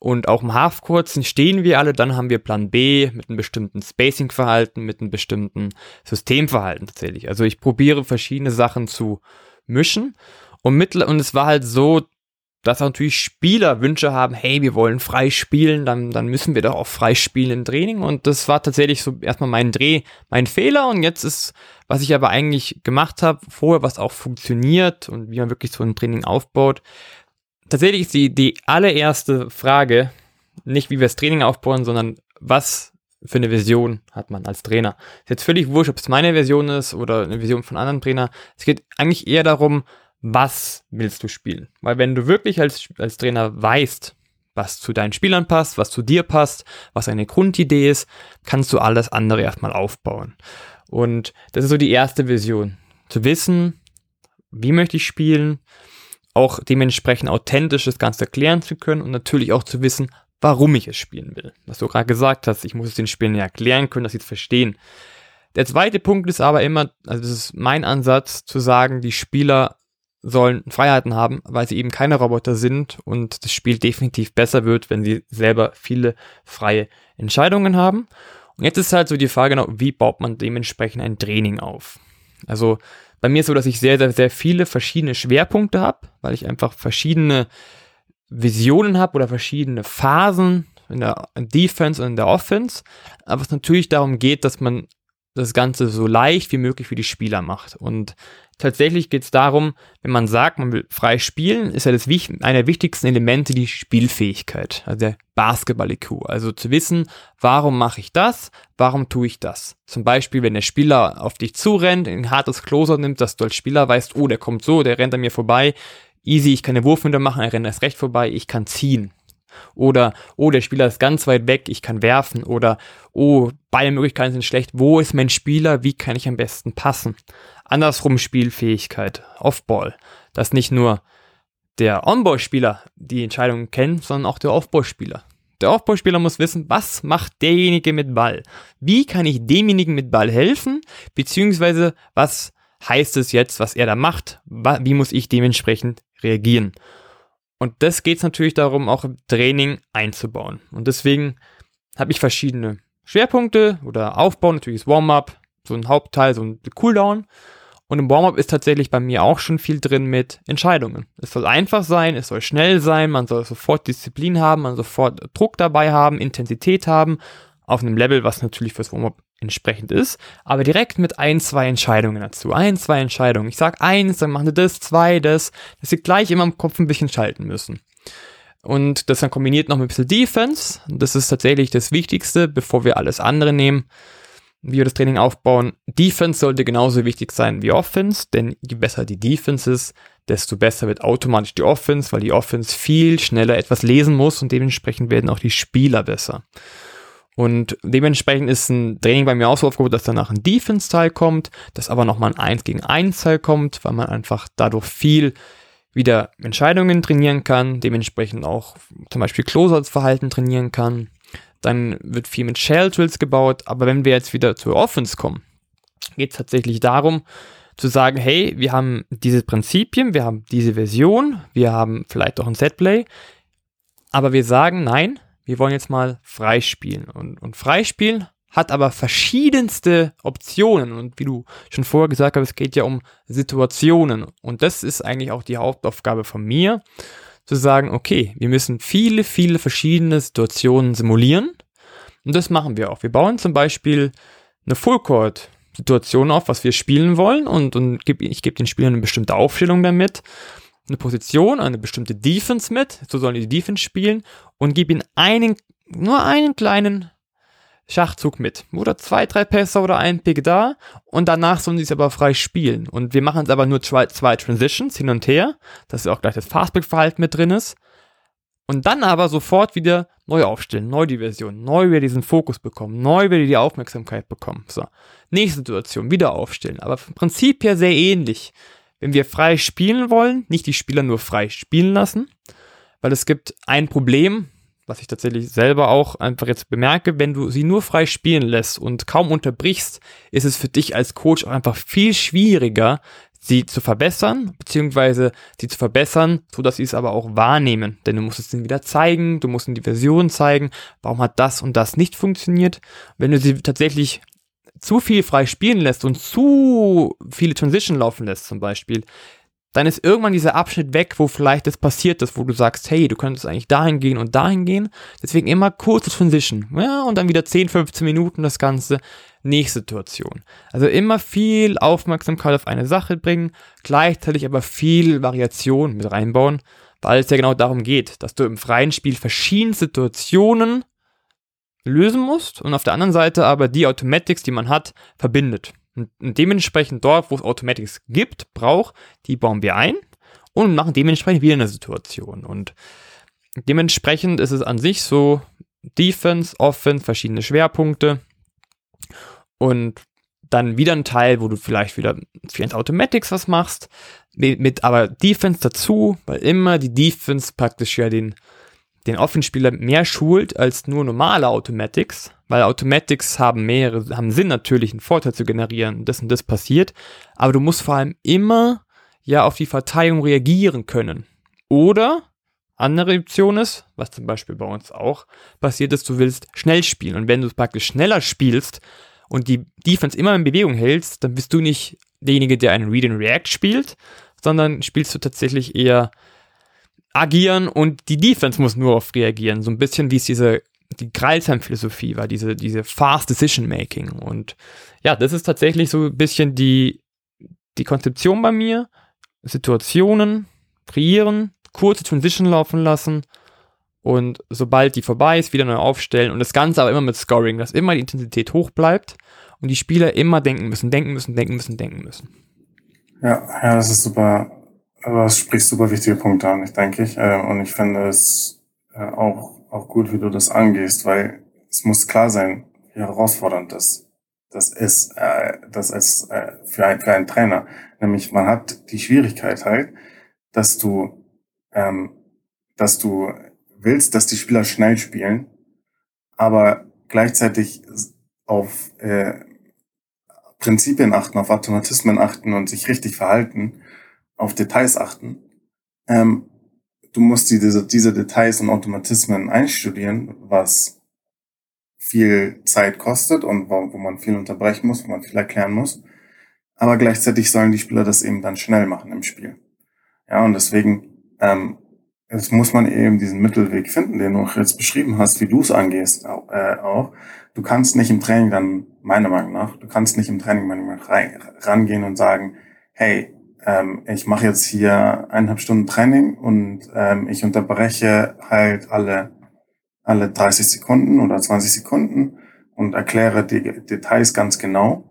Und auch im Halfcourt stehen wir alle, dann haben wir Plan B mit einem bestimmten Spacing-Verhalten, mit einem bestimmten Systemverhalten tatsächlich. Also ich probiere verschiedene Sachen zu mischen und, mittler und es war halt so, dass natürlich Spieler Wünsche haben, hey, wir wollen frei spielen, dann, dann müssen wir doch auch frei spielen im Training. Und das war tatsächlich so erstmal mein Dreh, mein Fehler. Und jetzt ist, was ich aber eigentlich gemacht habe, vorher, was auch funktioniert und wie man wirklich so ein Training aufbaut. Tatsächlich ist die, die allererste Frage nicht, wie wir das Training aufbauen, sondern was für eine Vision hat man als Trainer. Ist jetzt völlig wurscht, ob es meine Version ist oder eine Vision von anderen Trainern. Es geht eigentlich eher darum, was willst du spielen? Weil wenn du wirklich als, als Trainer weißt, was zu deinen Spielern passt, was zu dir passt, was eine Grundidee ist, kannst du alles andere erstmal aufbauen. Und das ist so die erste Vision. Zu wissen, wie möchte ich spielen, auch dementsprechend authentisch das Ganze erklären zu können und natürlich auch zu wissen, warum ich es spielen will. Was du gerade gesagt hast, ich muss es den Spielern erklären können, dass sie es verstehen. Der zweite Punkt ist aber immer, also das ist mein Ansatz, zu sagen, die Spieler sollen Freiheiten haben, weil sie eben keine Roboter sind und das Spiel definitiv besser wird, wenn sie selber viele freie Entscheidungen haben. Und jetzt ist halt so die Frage, genau, wie baut man dementsprechend ein Training auf? Also bei mir ist so, dass ich sehr, sehr, sehr viele verschiedene Schwerpunkte habe, weil ich einfach verschiedene Visionen habe oder verschiedene Phasen in der Defense und in der Offense. Aber es natürlich darum geht, dass man das Ganze so leicht wie möglich für die Spieler macht. Und tatsächlich geht es darum, wenn man sagt, man will frei spielen, ist ja das einer der wichtigsten Elemente die Spielfähigkeit, also der Basketball-IQ. Also zu wissen, warum mache ich das, warum tue ich das. Zum Beispiel, wenn der Spieler auf dich zurennt, ein hartes Closer nimmt, dass du als Spieler weißt, oh, der kommt so, der rennt an mir vorbei, easy, ich kann eine Wurfhunde machen, er rennt erst recht vorbei, ich kann ziehen. Oder, oh, der Spieler ist ganz weit weg, ich kann werfen. Oder, oh, beide Möglichkeiten sind schlecht. Wo ist mein Spieler? Wie kann ich am besten passen? Andersrum Spielfähigkeit, Offball. Dass nicht nur der On-Ball-Spieler die Entscheidungen kennt, sondern auch der Off-Ball-Spieler. Der Aufbauspieler muss wissen, was macht derjenige mit Ball? Wie kann ich demjenigen mit Ball helfen? Beziehungsweise, was heißt es jetzt, was er da macht? Wie muss ich dementsprechend reagieren? Und das geht es natürlich darum, auch im Training einzubauen. Und deswegen habe ich verschiedene Schwerpunkte oder Aufbau, natürlich ist Warm-up, so ein Hauptteil, so ein Cooldown. Und im Warm-up ist tatsächlich bei mir auch schon viel drin mit Entscheidungen. Es soll einfach sein, es soll schnell sein, man soll sofort Disziplin haben, man soll sofort Druck dabei haben, Intensität haben, auf einem Level, was natürlich fürs Warm-up entsprechend ist, aber direkt mit ein, zwei Entscheidungen dazu. Ein, zwei Entscheidungen. Ich sag eins, dann machen wir das, zwei, das, dass sie gleich immer im Kopf ein bisschen schalten müssen. Und das dann kombiniert noch mit ein bisschen Defense. Das ist tatsächlich das Wichtigste, bevor wir alles andere nehmen, wie wir das Training aufbauen. Defense sollte genauso wichtig sein wie Offense, denn je besser die Defense ist, desto besser wird automatisch die Offense, weil die Offense viel schneller etwas lesen muss und dementsprechend werden auch die Spieler besser. Und dementsprechend ist ein Training bei mir auch so aufgebaut, dass danach ein Defense-Teil kommt, dass aber nochmal ein 1 gegen 1 Teil kommt, weil man einfach dadurch viel wieder Entscheidungen trainieren kann, dementsprechend auch zum Beispiel Closeouts-Verhalten trainieren kann. Dann wird viel mit Shell Drills gebaut, aber wenn wir jetzt wieder zur Offense kommen, geht es tatsächlich darum, zu sagen, hey, wir haben diese Prinzipien, wir haben diese Version, wir haben vielleicht auch ein Setplay, aber wir sagen, nein, wir wollen jetzt mal freispielen. Und, und freispielen hat aber verschiedenste Optionen. Und wie du schon vorher gesagt hast, es geht ja um Situationen. Und das ist eigentlich auch die Hauptaufgabe von mir, zu sagen, okay, wir müssen viele, viele verschiedene Situationen simulieren. Und das machen wir auch. Wir bauen zum Beispiel eine Full-Court-Situation auf, was wir spielen wollen. Und, und ich gebe den Spielern eine bestimmte Aufstellung damit eine Position, eine bestimmte Defense mit, so sollen die Defense spielen und gib ihnen einen, nur einen kleinen Schachzug mit. Oder zwei, drei Pässe oder ein Pick da und danach sollen sie es aber frei spielen. Und wir machen es aber nur zwei, zwei Transitions hin und her, dass auch gleich das Fastback-Verhalten mit drin ist. Und dann aber sofort wieder neu aufstellen, neu die Version, neu wieder diesen Fokus bekommen, neu wieder die Aufmerksamkeit bekommen. So. Nächste Situation, wieder aufstellen. Aber im Prinzip ja sehr ähnlich wenn wir frei spielen wollen, nicht die Spieler nur frei spielen lassen, weil es gibt ein Problem, was ich tatsächlich selber auch einfach jetzt bemerke, wenn du sie nur frei spielen lässt und kaum unterbrichst, ist es für dich als Coach auch einfach viel schwieriger, sie zu verbessern, beziehungsweise sie zu verbessern, so dass sie es aber auch wahrnehmen. Denn du musst es ihnen wieder zeigen, du musst ihnen die Version zeigen, warum hat das und das nicht funktioniert. Wenn du sie tatsächlich zu viel frei spielen lässt und zu viele Transition laufen lässt zum Beispiel, dann ist irgendwann dieser Abschnitt weg, wo vielleicht das passiert ist, wo du sagst, hey, du könntest eigentlich dahin gehen und dahin gehen. Deswegen immer kurze Transition. Ja, und dann wieder 10, 15 Minuten das Ganze. Nächste Situation. Also immer viel Aufmerksamkeit auf eine Sache bringen, gleichzeitig aber viel Variation mit reinbauen, weil es ja genau darum geht, dass du im freien Spiel verschiedene Situationen lösen musst und auf der anderen Seite aber die Automatics, die man hat, verbindet. Und dementsprechend dort, wo es Automatics gibt, braucht, die bauen wir ein und machen dementsprechend wieder eine Situation. Und dementsprechend ist es an sich so Defense, Offense, verschiedene Schwerpunkte und dann wieder ein Teil, wo du vielleicht wieder vielleicht Automatics was machst, mit aber Defense dazu, weil immer die Defense praktisch ja den den Offenspieler mehr schult als nur normale Automatics, weil Automatics haben mehrere, haben Sinn natürlich, einen Vorteil zu generieren, das und das passiert, aber du musst vor allem immer ja auf die Verteilung reagieren können. Oder andere Option ist, was zum Beispiel bei uns auch passiert ist, du willst schnell spielen und wenn du praktisch schneller spielst und die Defense immer in Bewegung hältst, dann bist du nicht derjenige, der einen Read and React spielt, sondern spielst du tatsächlich eher agieren und die Defense muss nur auf reagieren. So ein bisschen wie es diese die Kreilsheim-Philosophie war, diese, diese Fast Decision Making. Und ja, das ist tatsächlich so ein bisschen die, die Konzeption bei mir. Situationen kreieren, kurze Transition laufen lassen und sobald die vorbei ist, wieder neu aufstellen und das Ganze aber immer mit Scoring, dass immer die Intensität hoch bleibt und die Spieler immer denken müssen, denken müssen, denken müssen, denken müssen. Ja, ja, das ist super aber es spricht super wichtige Punkte an, ich denke ich. Äh, und ich finde es äh, auch, auch gut, wie du das angehst, weil es muss klar sein, wie herausfordernd das, das ist, äh, das ist äh, für, ein, für einen Trainer. Nämlich man hat die Schwierigkeit halt, dass du, ähm, dass du willst, dass die Spieler schnell spielen, aber gleichzeitig auf äh, Prinzipien achten, auf Automatismen achten und sich richtig verhalten auf Details achten. Ähm, du musst die, diese, diese Details und Automatismen einstudieren, was viel Zeit kostet und wo, wo man viel unterbrechen muss, wo man viel erklären muss. Aber gleichzeitig sollen die Spieler das eben dann schnell machen im Spiel. Ja, und deswegen ähm, es muss man eben diesen Mittelweg finden, den du auch jetzt beschrieben hast, wie du es angehst äh, auch. Du kannst nicht im Training dann, meiner Meinung nach, du kannst nicht im Training manchmal rangehen und sagen, hey, ähm, ich mache jetzt hier eineinhalb Stunden Training und ähm, ich unterbreche halt alle, alle 30 Sekunden oder 20 Sekunden und erkläre die Details ganz genau.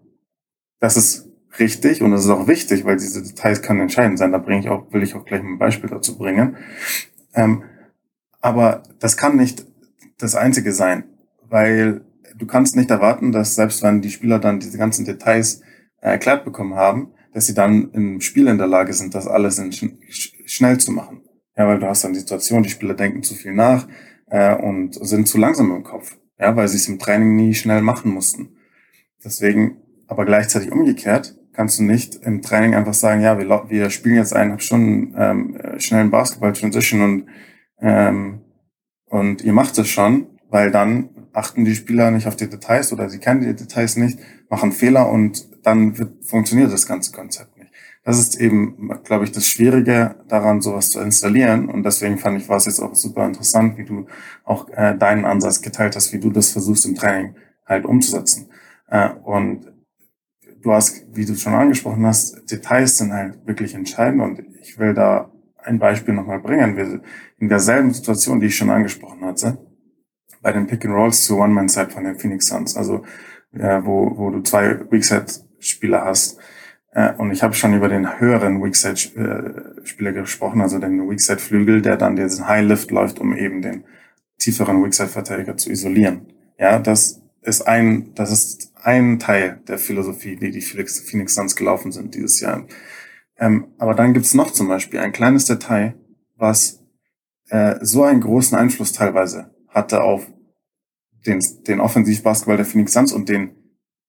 Das ist richtig und das ist auch wichtig, weil diese Details können entscheidend sein. Da bringe ich auch, will ich auch gleich ein Beispiel dazu bringen. Ähm, aber das kann nicht das Einzige sein, weil du kannst nicht erwarten, dass selbst wenn die Spieler dann diese ganzen Details äh, erklärt bekommen haben, dass sie dann im Spiel in der Lage sind, das alles in, sch schnell zu machen. Ja, weil du hast dann die Situation, die Spieler denken zu viel nach äh, und sind zu langsam im Kopf. Ja, weil sie es im Training nie schnell machen mussten. Deswegen, aber gleichzeitig umgekehrt, kannst du nicht im Training einfach sagen, ja, wir, wir spielen jetzt eineinhalb Stunden ähm, äh, schnellen Basketball-Transition und, ähm, und ihr macht es schon, weil dann achten die Spieler nicht auf die Details oder sie kennen die Details nicht, machen Fehler und dann wird, funktioniert das ganze Konzept nicht. Das ist eben, glaube ich, das Schwierige daran, sowas zu installieren. Und deswegen fand ich, war es jetzt auch super interessant, wie du auch äh, deinen Ansatz geteilt hast, wie du das versuchst im Training halt umzusetzen. Äh, und du hast, wie du schon angesprochen hast, Details sind halt wirklich entscheidend und ich will da ein Beispiel nochmal bringen. Wir in derselben Situation, die ich schon angesprochen hatte, bei den Pick and Rolls zu One-Man-Side von den Phoenix Suns, also äh, wo, wo du zwei Weakside-Spieler hast. Äh, und ich habe schon über den höheren Weakside-Spieler gesprochen, also den Weakside-Flügel, der dann diesen High Lift läuft, um eben den tieferen Weakside-Verteidiger zu isolieren. Ja, das ist ein, das ist ein Teil der Philosophie, wie die Phoenix Suns gelaufen sind dieses Jahr. Ähm, aber dann gibt's noch zum Beispiel ein kleines Detail, was äh, so einen großen Einfluss teilweise hatte auf den, den Offensivbasketball der Phoenix Suns und den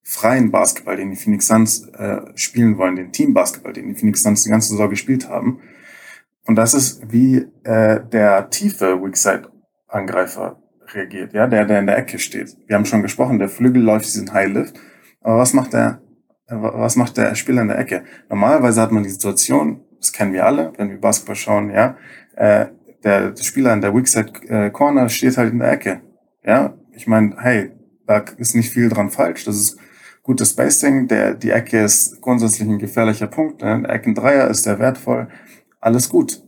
freien Basketball, den die Phoenix Suns äh, spielen wollen, den Teambasketball, den die Phoenix Suns die ganze Saison gespielt haben. Und das ist, wie äh, der tiefe Weakside-Angreifer reagiert, ja, der, der in der Ecke steht. Wir haben schon gesprochen, der Flügel läuft diesen High Lift. Aber was macht der, was macht der Spieler in der Ecke? Normalerweise hat man die Situation, das kennen wir alle, wenn wir Basketball schauen, ja, äh, der, der Spieler in der Weakside äh, steht halt in der Ecke. Ja, ich meine, hey, da ist nicht viel dran falsch. Das ist gutes Spacing. Der, die Ecke ist grundsätzlich ein gefährlicher Punkt. Ne? Der Eckendreier ist sehr wertvoll. Alles gut.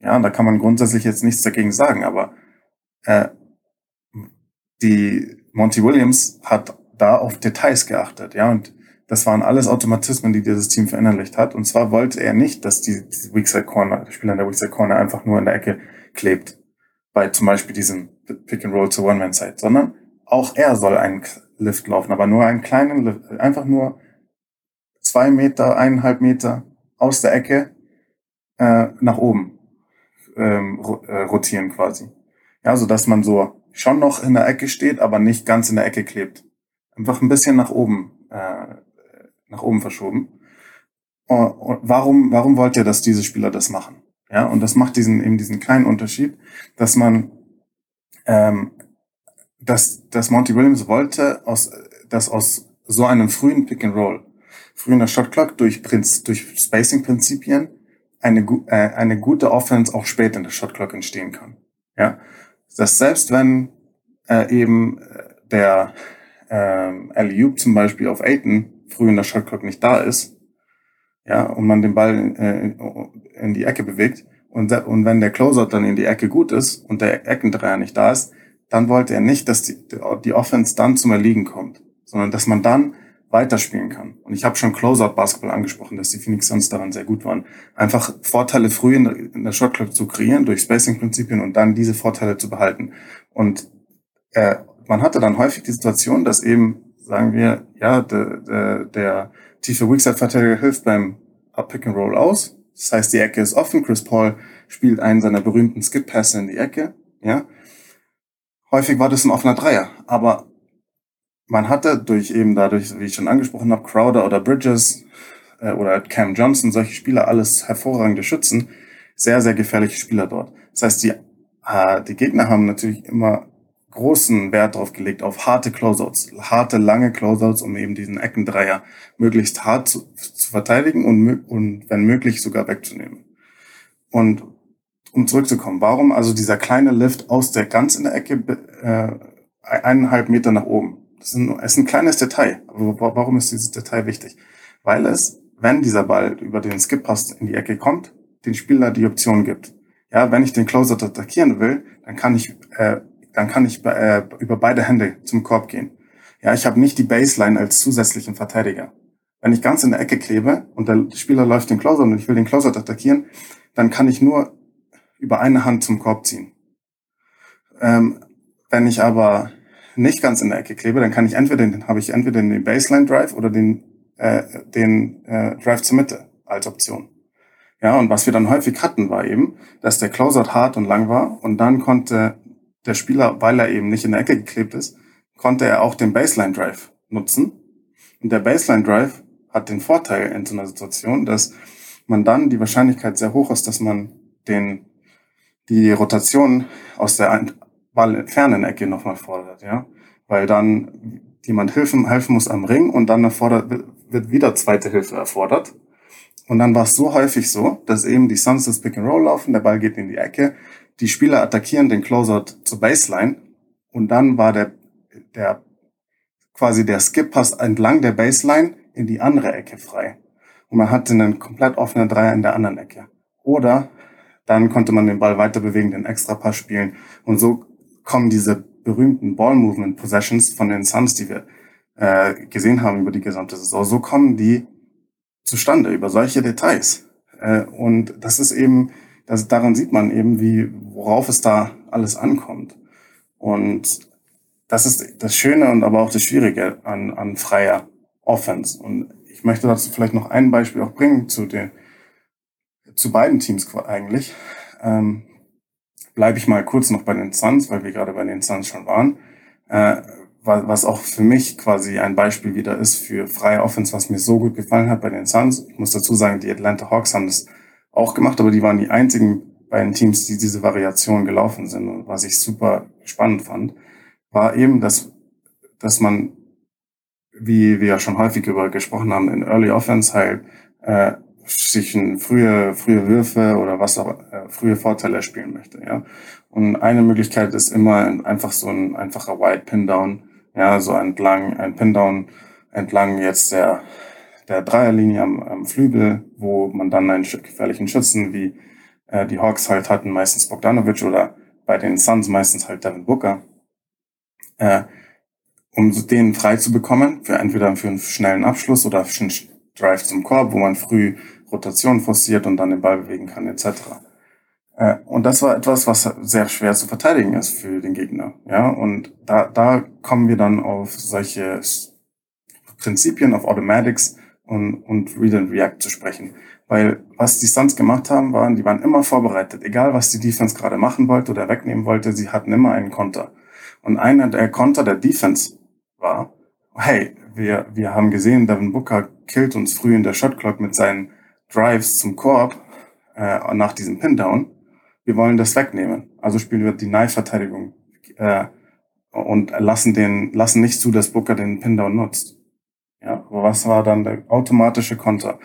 Ja, und da kann man grundsätzlich jetzt nichts dagegen sagen. Aber äh, die Monty Williams hat da auf Details geachtet, ja, und das waren alles Automatismen, die dieses Team verinnerlicht hat. Und zwar wollte er nicht, dass die, die Weakside Corner, der Spieler in der Weakside Corner einfach nur in der Ecke klebt. Bei zum Beispiel diesem Pick and Roll zur One-Man-Side, sondern auch er soll einen Lift laufen, aber nur einen kleinen Lift, einfach nur zwei Meter, eineinhalb Meter aus der Ecke äh, nach oben ähm, äh, rotieren quasi. Ja, so dass man so schon noch in der Ecke steht, aber nicht ganz in der Ecke klebt. Einfach ein bisschen nach oben, äh, nach oben verschoben. Und warum, warum wollt ihr, dass diese Spieler das machen? Ja, und das macht diesen, eben diesen kleinen Unterschied, dass man, ähm, dass, dass Monty Williams wollte, aus, dass aus so einem frühen Pick and Roll, früh in der Shot Clock durch, Prinz, durch Spacing-Prinzipien eine, äh, eine gute Offense auch spät in der Shot Clock entstehen kann. Ja, dass selbst wenn äh, eben äh, der ähm, Alley-Oop zum Beispiel auf Aiton früh in der Shotclock nicht da ist, ja, und man den Ball äh, in die Ecke bewegt und, und wenn der Closeout dann in die Ecke gut ist und der Eckendreier nicht da ist, dann wollte er nicht, dass die, die Offense dann zum Erliegen kommt, sondern dass man dann weiterspielen kann. Und ich habe schon Closeout-Basketball angesprochen, dass die Phoenix Suns daran sehr gut waren. Einfach Vorteile früh in der, in der Shotclock zu kreieren durch Spacing-Prinzipien und dann diese Vorteile zu behalten. Und äh, man hatte dann häufig die Situation, dass eben, sagen wir, ja, der, der, der tiefe Weakside-Verteidiger hilft beim Up-Pick-and-Roll aus. Das heißt, die Ecke ist offen. Chris Paul spielt einen seiner berühmten Skip-Pässe in die Ecke. Ja, häufig war das ein offener Dreier, aber man hatte durch eben dadurch, wie ich schon angesprochen habe, Crowder oder Bridges äh, oder Cam Johnson, solche Spieler, alles hervorragende Schützen, sehr, sehr gefährliche Spieler dort. Das heißt, die, äh, die Gegner haben natürlich immer großen Wert darauf gelegt, auf harte Closeouts, harte, lange Closeouts, um eben diesen Eckendreier möglichst hart zu, zu verteidigen und, und wenn möglich sogar wegzunehmen. Und um zurückzukommen, warum also dieser kleine Lift aus der ganz in der Ecke äh, eineinhalb Meter nach oben? Das ist ein, ist ein kleines Detail. Aber warum ist dieses Detail wichtig? Weil es, wenn dieser Ball über den Skip-Pass in die Ecke kommt, den Spieler die Option gibt. Ja, wenn ich den Closer attackieren will, dann kann ich, äh, dann kann ich äh, über beide Hände zum Korb gehen. Ja, ich habe nicht die Baseline als zusätzlichen Verteidiger. Wenn ich ganz in der Ecke klebe und der Spieler läuft den Closer und ich will den Closer attackieren, dann kann ich nur über eine Hand zum Korb ziehen. Ähm, wenn ich aber nicht ganz in der Ecke klebe, dann kann ich entweder den habe ich entweder den Baseline Drive oder den äh, den äh, Drive zur Mitte als Option. Ja, und was wir dann häufig hatten, war eben, dass der Closeout hart und lang war und dann konnte der Spieler, weil er eben nicht in der Ecke geklebt ist, konnte er auch den Baseline Drive nutzen. Und der Baseline Drive hat den Vorteil in so einer Situation, dass man dann die Wahrscheinlichkeit sehr hoch ist, dass man den, die Rotation aus der ballfernen Ecke nochmal fordert, ja. Weil dann jemand helfen, helfen muss am Ring und dann erfordert, wird wieder zweite Hilfe erfordert. Und dann war es so häufig so, dass eben die Suns das Pick and Roll laufen, der Ball geht in die Ecke, die Spieler attackieren den Closeout zur Baseline und dann war der, der quasi der Skip-Pass entlang der Baseline in die andere Ecke frei. Und man hatte einen komplett offenen Dreier in der anderen Ecke. Oder dann konnte man den Ball weiter bewegen, den Extrapass spielen. Und so kommen diese berühmten Ball-Movement-Possessions von den Suns, die wir äh, gesehen haben über die gesamte Saison, so kommen die zustande über solche Details. Äh, und das ist eben, das, daran sieht man eben, wie, worauf es da alles ankommt. Und das ist das Schöne und aber auch das Schwierige an, an freier Offense. Und ich möchte dazu vielleicht noch ein Beispiel auch bringen zu den, zu beiden Teams eigentlich. Ähm, Bleibe ich mal kurz noch bei den Suns, weil wir gerade bei den Suns schon waren. Äh, was auch für mich quasi ein Beispiel wieder ist für freie Offense, was mir so gut gefallen hat bei den Suns. Ich muss dazu sagen, die Atlanta Hawks haben das auch gemacht, aber die waren die einzigen beiden Teams, die diese Variation gelaufen sind. Und was ich super spannend fand, war eben, dass, dass man, wie wir ja schon häufig über gesprochen haben, in Early Offense halt äh, sich ein frühe, frühe Würfe oder was auch äh, frühe Vorteile spielen möchte. Ja. Und eine Möglichkeit ist immer einfach so ein einfacher Wide Pin Down, ja, so entlang, ein Pin Down entlang jetzt der der Dreierlinie am, am Flügel, wo man dann einen gefährlichen Schützen wie äh, die Hawks halt hatten, meistens Bogdanovic oder bei den Suns meistens halt Devin Booker, äh, um den frei zu bekommen, für entweder für einen schnellen Abschluss oder für einen Drive zum Korb, wo man früh Rotation forciert und dann den Ball bewegen kann, etc. Äh, und das war etwas, was sehr schwer zu verteidigen ist für den Gegner. Ja, und da, da kommen wir dann auf solche Prinzipien, auf Automatics und, und Read and React zu sprechen. Weil was die Suns gemacht haben, waren, die waren immer vorbereitet. Egal, was die Defense gerade machen wollte oder wegnehmen wollte, sie hatten immer einen Konter. Und einer der Konter der Defense war, hey, wir, wir haben gesehen, Devin Booker killt uns früh in der Shotclock mit seinen Drives zum Korb äh, nach diesem Pin-Down. Wir wollen das wegnehmen. Also spielen wir die Knife-Verteidigung äh, und lassen den lassen nicht zu, dass Booker den Pin-Down nutzt. Ja, was war dann der automatische Konter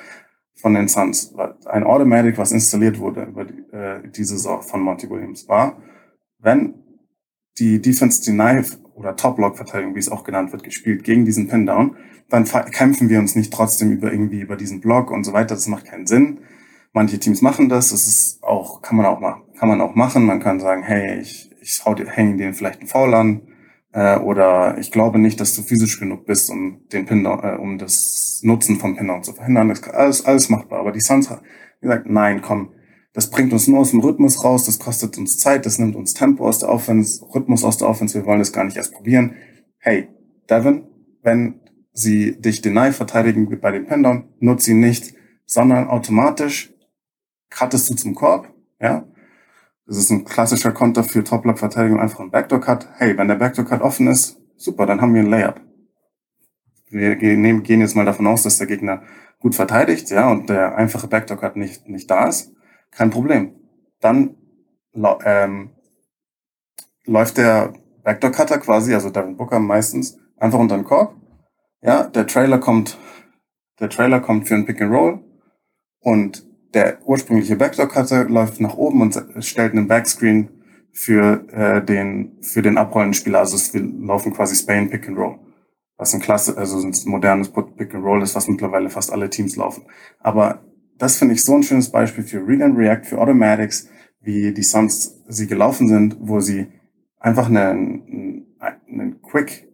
von den Suns? Ein Automatic, was installiert wurde über die, äh, die Saison von Monty Williams, war, wenn die Defense Deny oder Top-Lock-Verteidigung, wie es auch genannt wird, gespielt gegen diesen Pin-Down, dann kämpfen wir uns nicht trotzdem über irgendwie über diesen Block und so weiter. Das macht keinen Sinn. Manche Teams machen das. Das ist auch, kann man auch machen. Kann man auch machen. Man kann sagen, hey, ich, ich hänge denen vielleicht einen Foul an. Äh, oder ich glaube nicht, dass du physisch genug bist, um den Pindown, äh, um das Nutzen vom Pindown zu verhindern. Das ist alles, alles machbar. Aber die Suns haben gesagt, nein, komm, das bringt uns nur aus dem Rhythmus raus, das kostet uns Zeit, das nimmt uns Tempo aus der Offense, Rhythmus aus der Offense, wir wollen das gar nicht erst probieren. Hey, Devin, wenn sie dich deny verteidigen bei dem Pendown, nutze ihn nicht, sondern automatisch cuttest du zum Korb, ja. Das ist ein klassischer Konter für Top-Lock-Verteidigung, einfach ein Backdoor-Cut. Hey, wenn der Backdoor-Cut offen ist, super, dann haben wir ein Layup. Wir gehen jetzt mal davon aus, dass der Gegner gut verteidigt, ja, und der einfache Backdoor-Cut nicht, nicht da ist kein Problem. Dann ähm, läuft der Backdoor Cutter quasi, also Devin Booker meistens, einfach unter den Korb. Ja, der Trailer kommt, der Trailer kommt für ein Pick and Roll und der ursprüngliche Backdoor Cutter läuft nach oben und stellt einen Backscreen für äh, den für den abrollenden Spieler. Also wir laufen quasi Spain Pick and Roll, was ein klasse, also ein modernes Pick and Roll ist, was mittlerweile fast alle Teams laufen. Aber das finde ich so ein schönes Beispiel für Read and React, für Automatics, wie die sonst sie gelaufen sind, wo sie einfach einen, einen Quick,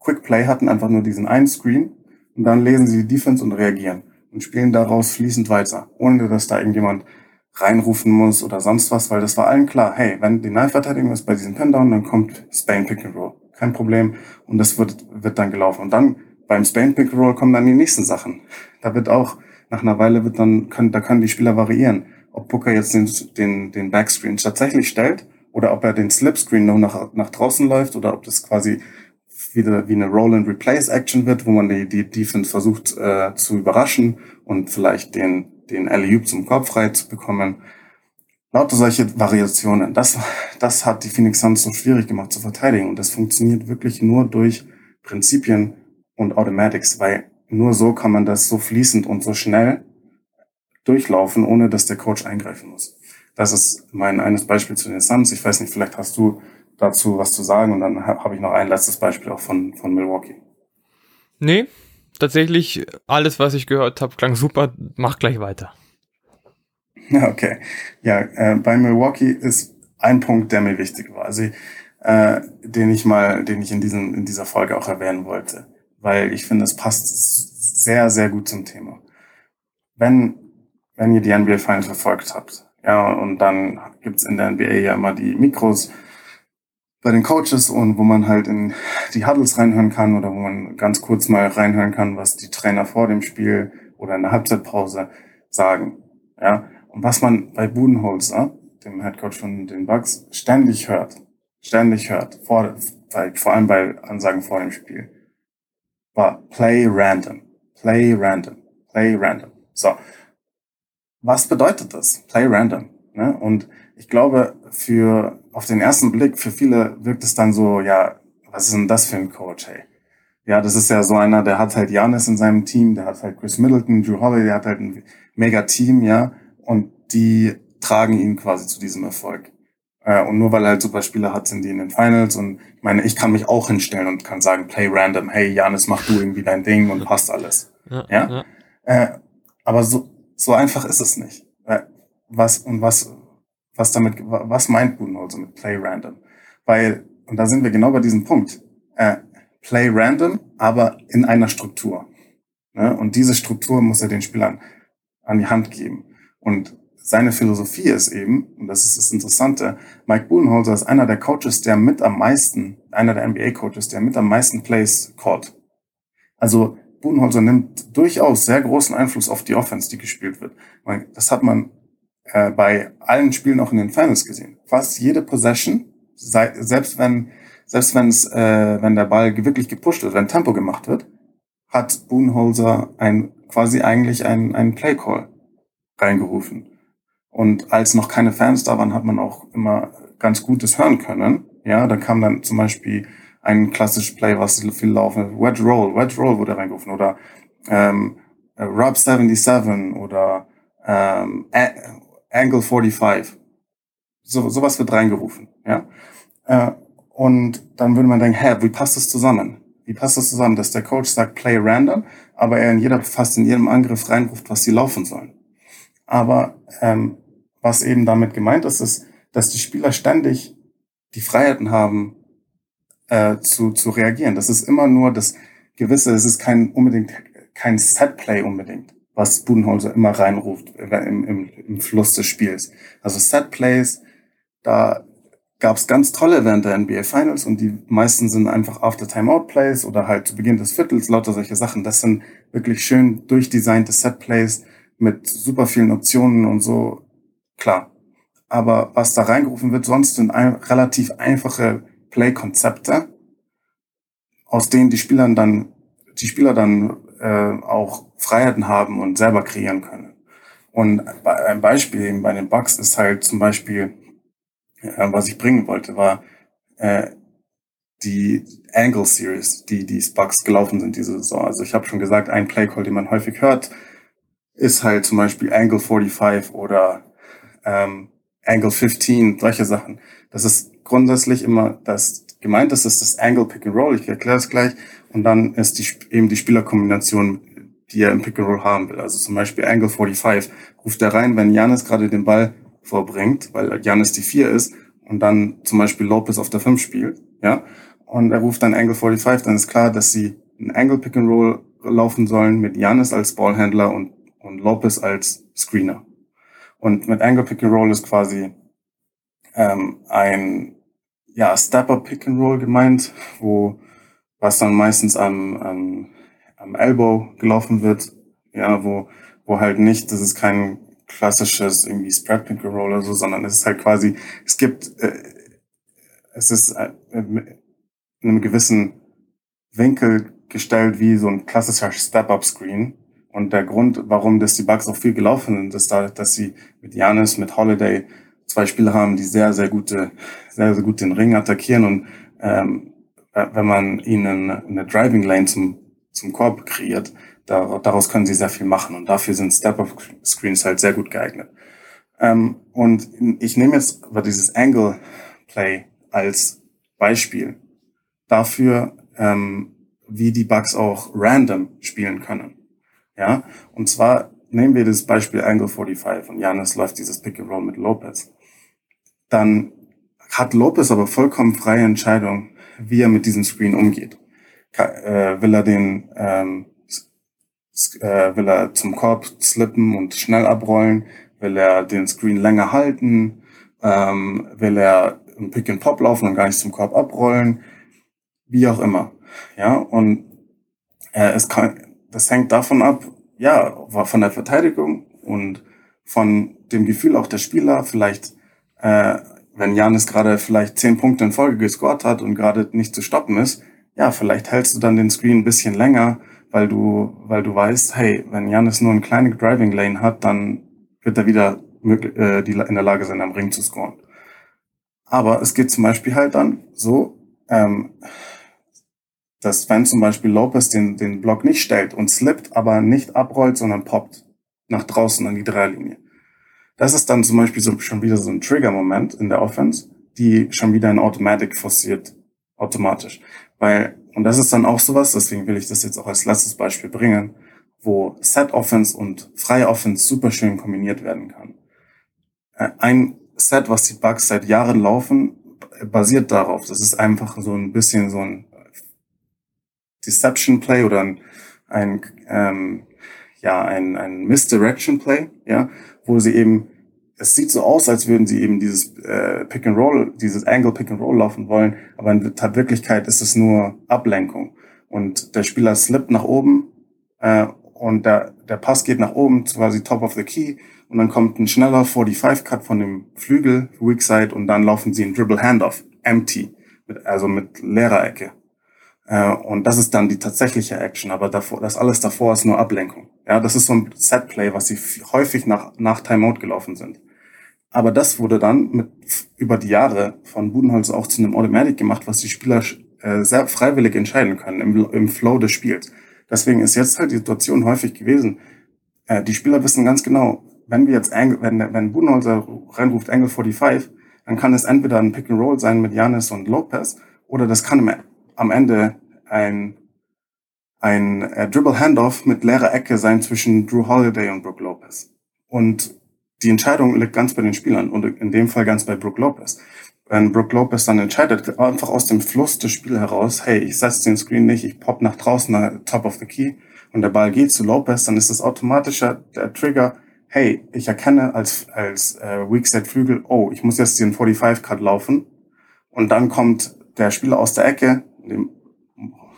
Quick Play hatten, einfach nur diesen einen Screen und dann lesen sie die Defense und reagieren und spielen daraus fließend weiter, ohne dass da irgendjemand reinrufen muss oder sonst was, weil das war allen klar, hey, wenn die Knife-Verteidigung ist bei diesem Pindown, dann kommt Spain Pick and Roll. kein Problem. Und das wird, wird dann gelaufen. Und dann beim Spain Pick Roll kommen dann die nächsten Sachen. Da wird auch, nach einer Weile wird dann, können, da können die Spieler variieren. Ob Booker jetzt den, den, den Backscreen tatsächlich stellt oder ob er den Slipscreen noch nach, nach draußen läuft oder ob das quasi wieder wie eine Roll-and-Replace-Action wird, wo man die, die Defense versucht äh, zu überraschen und vielleicht den, den alley zum Kopf frei zu bekommen. Lauter solche Variationen. Das, das hat die Phoenix Suns so schwierig gemacht zu verteidigen und das funktioniert wirklich nur durch Prinzipien und Automatics, weil nur so kann man das so fließend und so schnell durchlaufen, ohne dass der Coach eingreifen muss. Das ist mein eines Beispiel zu den Suns. Ich weiß nicht, vielleicht hast du dazu was zu sagen und dann habe ich noch ein letztes Beispiel auch von, von Milwaukee. Nee, tatsächlich alles, was ich gehört habe, klang super. Mach gleich weiter. Okay. Ja, äh, bei Milwaukee ist ein Punkt, der mir wichtig war, also äh, den ich mal, den ich in diesem in dieser Folge auch erwähnen wollte, weil ich finde, es passt sehr sehr gut zum Thema. Wenn wenn ihr die NBA Finals verfolgt habt, ja, und dann gibt's in der NBA ja immer die Mikros bei den Coaches und wo man halt in die Huddles reinhören kann oder wo man ganz kurz mal reinhören kann, was die Trainer vor dem Spiel oder in der Halbzeitpause sagen. Ja, und was man bei Budenholzer, dem Headcoach von den Bucks, ständig hört, ständig hört, vor, vor allem bei Ansagen vor dem Spiel, war Play Random, Play Random, Play Random. So, was bedeutet das? Play Random. Ne? Und ich glaube, für auf den ersten Blick, für viele wirkt es dann so, ja, was ist denn das für ein Coach, hey? Ja, das ist ja so einer, der hat halt Janis in seinem Team, der hat halt Chris Middleton, Drew Holiday, der hat halt ein mega Team, ja, und die tragen ihn quasi zu diesem Erfolg. Äh, und nur weil er halt super Spieler hat, sind die in den Finals. Und ich meine, ich kann mich auch hinstellen und kann sagen, play random, hey Janis, mach du irgendwie dein Ding und passt alles. Ja. ja? ja. Äh, aber so, so einfach ist es nicht. Äh, was, und was, was damit, was meint Budenholzer mit play random? Weil, und da sind wir genau bei diesem Punkt. Äh, play random, aber in einer Struktur. Ne? Und diese Struktur muss er den Spielern an die Hand geben. Und seine Philosophie ist eben, und das ist das Interessante, Mike Budenholzer ist einer der Coaches, der mit am meisten, einer der NBA-Coaches, der mit am meisten Plays callt. Also Budenholzer nimmt durchaus sehr großen Einfluss auf die Offense, die gespielt wird. Das hat man äh, bei allen Spielen auch in den Finals gesehen. Fast jede Possession, sei, selbst wenn selbst wenn es, äh, wenn der Ball wirklich gepusht wird, wenn Tempo gemacht wird, hat Budenholzer ein quasi eigentlich einen, einen Play Call reingerufen. Und als noch keine Fans da waren, hat man auch immer ganz Gutes hören können. Ja, da kam dann zum Beispiel ein klassisches Play, was viel laufen, Wedge Roll, Wedge Roll wurde reingerufen oder ähm, Rub 77 oder ähm, Angle 45. So, sowas wird reingerufen. Ja, äh, und dann würde man denken, hä, wie passt das zusammen? Wie passt das zusammen, dass der Coach sagt Play random, aber er in jeder fast in jedem Angriff reinruft, was sie laufen sollen? Aber ähm, was eben damit gemeint ist, ist, dass die Spieler ständig die Freiheiten haben, äh, zu, zu reagieren. Das ist immer nur das gewisse, es ist kein unbedingt kein Setplay unbedingt, was Budenholzer immer reinruft im, im, im Fluss des Spiels. Also Setplays, da gab es ganz tolle während der NBA Finals und die meisten sind einfach After Timeout Plays oder halt zu Beginn des Viertels, lauter solche Sachen. Das sind wirklich schön durchdesignte Setplays mit super vielen Optionen und so klar. Aber was da reingerufen wird, sonst sind ein, relativ einfache Play-Konzepte, aus denen die Spieler dann, die Spieler dann äh, auch Freiheiten haben und selber kreieren können. Und ein Beispiel eben bei den Bugs ist halt zum Beispiel, äh, was ich bringen wollte, war äh, die Angle Series, die die Bugs gelaufen sind diese Saison. Also ich habe schon gesagt, ein Play Call, den man häufig hört, ist halt zum Beispiel Angle 45 oder ähm, Angle 15, solche Sachen. Das ist grundsätzlich immer das gemeint, das ist das Angle Pick and Roll, ich erkläre es gleich, und dann ist die, eben die Spielerkombination, die er im Pick and Roll haben will. Also zum Beispiel Angle 45 ruft er rein, wenn Janis gerade den Ball vorbringt, weil Janis die 4 ist und dann zum Beispiel Lopez auf der 5 spielt, ja, und er ruft dann Angle 45, dann ist klar, dass sie ein Angle Pick and Roll laufen sollen mit Janis als Ballhändler und, und Lopez als Und mit Angle Pick and Roll ist quasi ähm, ein ja, Stepper Pick and Roll gemeint, wo was dann meistens am, am, am Elbow gelaufen wird, ja, wo, wo halt nicht, das ist kein klassisches irgendwie Spread Pick Roll oder so, sondern es ist halt quasi, es gibt, äh, es ist äh, in einem gewissen Winkel gestellt wie so ein klassischer Step-Up-Screen. Und der Grund, warum das die Bugs auch viel gelaufen sind, ist da, dass sie mit Janis, mit Holiday zwei Spieler haben, die sehr, sehr gute, sehr, sehr gut den Ring attackieren und ähm, wenn man ihnen eine Driving Lane zum, zum Korb kreiert, da, daraus können sie sehr viel machen und dafür sind Step-Up-Screens halt sehr gut geeignet. Ähm, und ich nehme jetzt aber dieses Angle Play als Beispiel dafür, ähm, wie die Bugs auch random spielen können. Ja, und zwar nehmen wir das Beispiel Angle 45 und Janis läuft dieses Pick and Roll mit Lopez. Dann hat Lopez aber vollkommen freie Entscheidung, wie er mit diesem Screen umgeht. Äh, will er den, ähm, äh, will er zum Korb slippen und schnell abrollen? Will er den Screen länger halten? Ähm, will er im Pick and Pop laufen und gar nicht zum Korb abrollen? Wie auch immer. Ja, und äh, es kann, das hängt davon ab, ja, von der Verteidigung und von dem Gefühl auch der Spieler, vielleicht äh, wenn Janis gerade vielleicht zehn Punkte in Folge gescored hat und gerade nicht zu stoppen ist, ja, vielleicht hältst du dann den Screen ein bisschen länger, weil du, weil du weißt, hey, wenn Janis nur eine kleine Driving Lane hat, dann wird er wieder äh, die, in der Lage sein, am Ring zu scoren. Aber es geht zum Beispiel halt dann so, ähm, dass wenn zum Beispiel Lopez den, den Block nicht stellt und slippt, aber nicht abrollt, sondern poppt nach draußen an die Dreierlinie, das ist dann zum Beispiel so, schon wieder so ein Trigger-Moment in der Offense, die schon wieder in Automatic forciert, automatisch. Weil, und das ist dann auch sowas, deswegen will ich das jetzt auch als letztes Beispiel bringen, wo Set Offense und freie Offense super schön kombiniert werden kann. Äh, ein Set, was die Bugs seit Jahren laufen, basiert darauf. Das ist einfach so ein bisschen so ein Deception Play oder ein, ein ähm, ja, ein, ein Misdirection Play, ja, wo sie eben, es sieht so aus, als würden sie eben dieses äh, Pick and Roll, dieses Angle Pick and Roll laufen wollen, aber in Wirklichkeit ist es nur Ablenkung. Und der Spieler slippt nach oben äh, und der, der Pass geht nach oben, quasi top of the key, und dann kommt ein schneller 45-Cut von dem Flügel, Weak Side, und dann laufen sie in Dribble Handoff, empty, mit, also mit leerer Ecke. Äh, und das ist dann die tatsächliche Action, aber davor, das alles davor ist nur Ablenkung. Ja, das ist so ein Setplay, was sie häufig nach, nach Timeout gelaufen sind. Aber das wurde dann mit, über die Jahre von Budenholz auch zu einem Automatic gemacht, was die Spieler äh, sehr freiwillig entscheiden können im, im Flow des Spiels. Deswegen ist jetzt halt die Situation häufig gewesen, äh, die Spieler wissen ganz genau, wenn wir jetzt, Angle, wenn, wenn Budenholzer reinruft Angle 45, dann kann es entweder ein Pick and Roll sein mit Janis und Lopez, oder das kann am Ende ein, ein äh, Dribble Handoff mit leerer Ecke sein zwischen Drew Holiday und Brook Lopez. Und die Entscheidung liegt ganz bei den Spielern und in dem Fall ganz bei Brook Lopez. Wenn Brook Lopez dann entscheidet, einfach aus dem Fluss des Spiels heraus, hey, ich setze den Screen nicht, ich pop nach draußen, top of the key, und der Ball geht zu Lopez, dann ist das automatischer der Trigger, hey, ich erkenne als, als äh, Weak Set Flügel, oh, ich muss jetzt den 45-Cut laufen. Und dann kommt der Spieler aus der Ecke, dem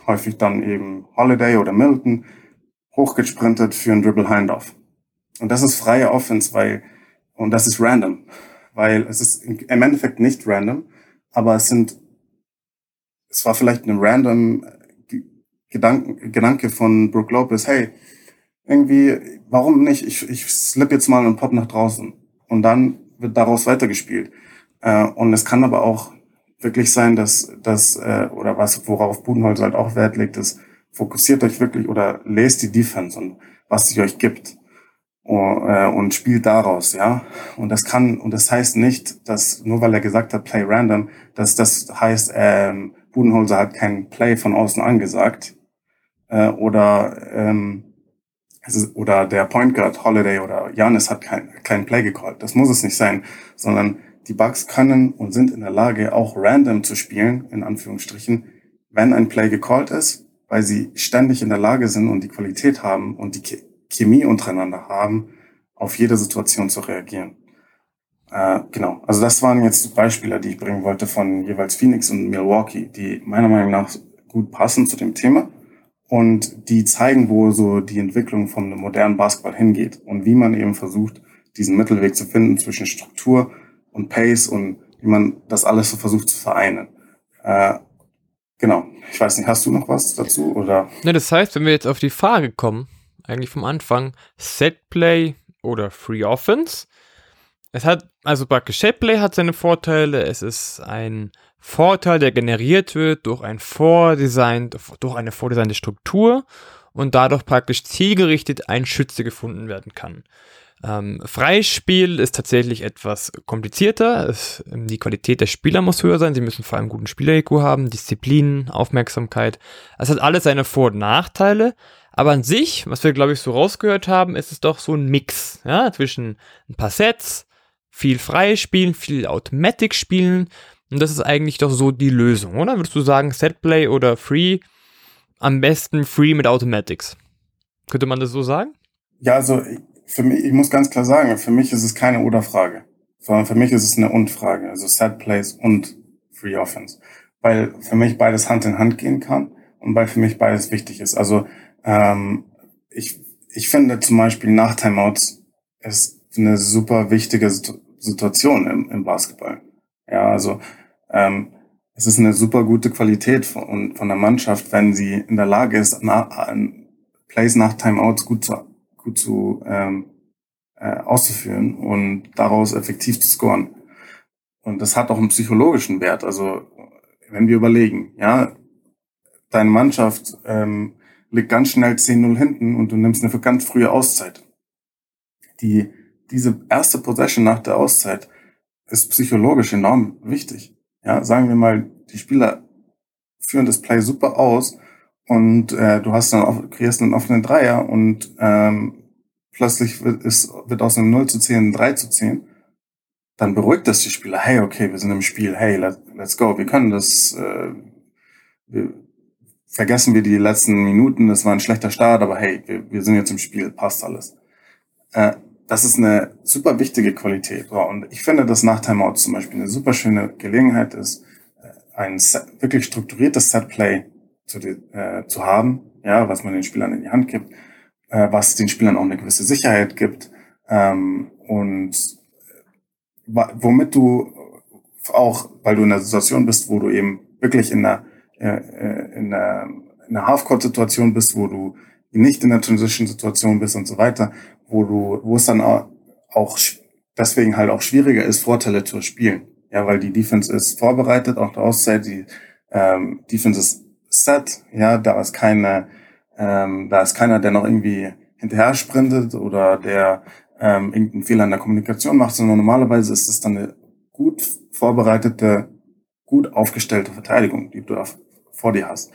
häufig dann eben Holiday oder Milton, hochgesprintet für einen Dribble Handoff. Und das ist freie Offense, weil, und das ist random, weil es ist im Endeffekt nicht random, aber es sind, es war vielleicht ein random Gedanken, Gedanke von Brooke Lopez, hey, irgendwie, warum nicht? Ich, ich slip jetzt mal und pop nach draußen. Und dann wird daraus weitergespielt. Äh, und es kann aber auch wirklich sein, dass das äh, oder was worauf Budenholz halt auch Wert legt, ist fokussiert euch wirklich oder lest die Defense und was sie euch gibt und, äh, und spielt daraus, ja. Und das kann und das heißt nicht, dass nur weil er gesagt hat Play random, dass das heißt, ähm, Budenholzer hat kein Play von außen angesagt äh, oder ähm, ist, oder der Point Guard Holiday oder Janis hat kein, kein Play gecallt. Das muss es nicht sein, sondern die Bugs können und sind in der Lage, auch random zu spielen, in Anführungsstrichen, wenn ein Play gecallt ist, weil sie ständig in der Lage sind und die Qualität haben und die Chemie untereinander haben, auf jede Situation zu reagieren. Äh, genau. Also das waren jetzt Beispiele, die ich bringen wollte von jeweils Phoenix und Milwaukee, die meiner Meinung nach gut passen zu dem Thema und die zeigen, wo so die Entwicklung vom modernen Basketball hingeht und wie man eben versucht, diesen Mittelweg zu finden zwischen Struktur und Pace und wie man das alles so versucht zu vereinen. Äh, genau. Ich weiß nicht, hast du noch was dazu oder? Ne, das heißt, wenn wir jetzt auf die Frage kommen, eigentlich vom Anfang, Setplay oder Free Offense, es hat, also praktisch Setplay hat seine Vorteile. Es ist ein Vorteil, der generiert wird durch ein vordesignt, durch eine vordesignte Struktur und dadurch praktisch zielgerichtet ein Schütze gefunden werden kann. Ähm, Freispiel ist tatsächlich etwas komplizierter. Es, die Qualität der Spieler muss höher sein. Sie müssen vor allem guten Spieler-IQ haben, Disziplin, Aufmerksamkeit. Es hat alles seine Vor- und Nachteile. Aber an sich, was wir glaube ich so rausgehört haben, ist es doch so ein Mix ja, zwischen ein paar Sets, viel freies Spielen, viel Automatic spielen. Und das ist eigentlich doch so die Lösung, oder? Würdest du sagen, Setplay oder Free? Am besten Free mit Automatics. Könnte man das so sagen? Ja, also für mich, ich muss ganz klar sagen, für mich ist es keine Oder-Frage, sondern für mich ist es eine Und-Frage. Also Setplays und Free Offense. Weil für mich beides Hand in Hand gehen kann und weil für mich beides wichtig ist. Also ähm, ich, ich finde zum Beispiel nach Timeouts ist eine super wichtige Situation im, im Basketball. Ja, also ähm, es ist eine super gute Qualität von, von der Mannschaft, wenn sie in der Lage ist, nach, Plays nach Timeouts gut zu, gut zu ähm, äh, auszuführen und daraus effektiv zu scoren. Und das hat auch einen psychologischen Wert. Also wenn wir überlegen, ja, deine Mannschaft ähm, liegt ganz schnell 10-0 hinten und du nimmst eine ganz frühe Auszeit. Die diese erste Possession nach der Auszeit ist psychologisch enorm wichtig. Ja, sagen wir mal, die Spieler führen das Play super aus und äh, du hast dann kreierst einen offenen Dreier und ähm, plötzlich wird, ist, wird aus einem 0 zu 10 ein 3 zu 10, dann beruhigt das die Spieler. Hey, okay, wir sind im Spiel. Hey, let, let's go. Wir können das. Äh, wir, vergessen wir die letzten Minuten. Das war ein schlechter Start, aber hey, wir, wir sind jetzt im Spiel. Passt alles. Äh, das ist eine super wichtige Qualität. Und ich finde, dass nach Timeout zum Beispiel eine super schöne Gelegenheit ist, äh, ein Set, wirklich strukturiertes Setplay zu, äh, zu haben, ja, was man den Spielern in die Hand gibt, äh, was den Spielern auch eine gewisse Sicherheit gibt ähm, und äh, womit du auch, weil du in einer Situation bist, wo du eben wirklich in einer, äh, in einer, in einer Half-Court-Situation bist, wo du nicht in der Transition-Situation bist und so weiter, wo du, wo es dann auch deswegen halt auch schwieriger ist, Vorteile zu spielen. Ja, weil die Defense ist vorbereitet, auch der Auszeit, die ähm, Defense ist set, ja, da ist keine, ähm, da ist keiner, der noch irgendwie hinterher sprintet oder der ähm, irgendeinen Fehler in der Kommunikation macht, sondern normalerweise ist es dann eine gut vorbereitete, gut aufgestellte Verteidigung, die du da vor dir hast.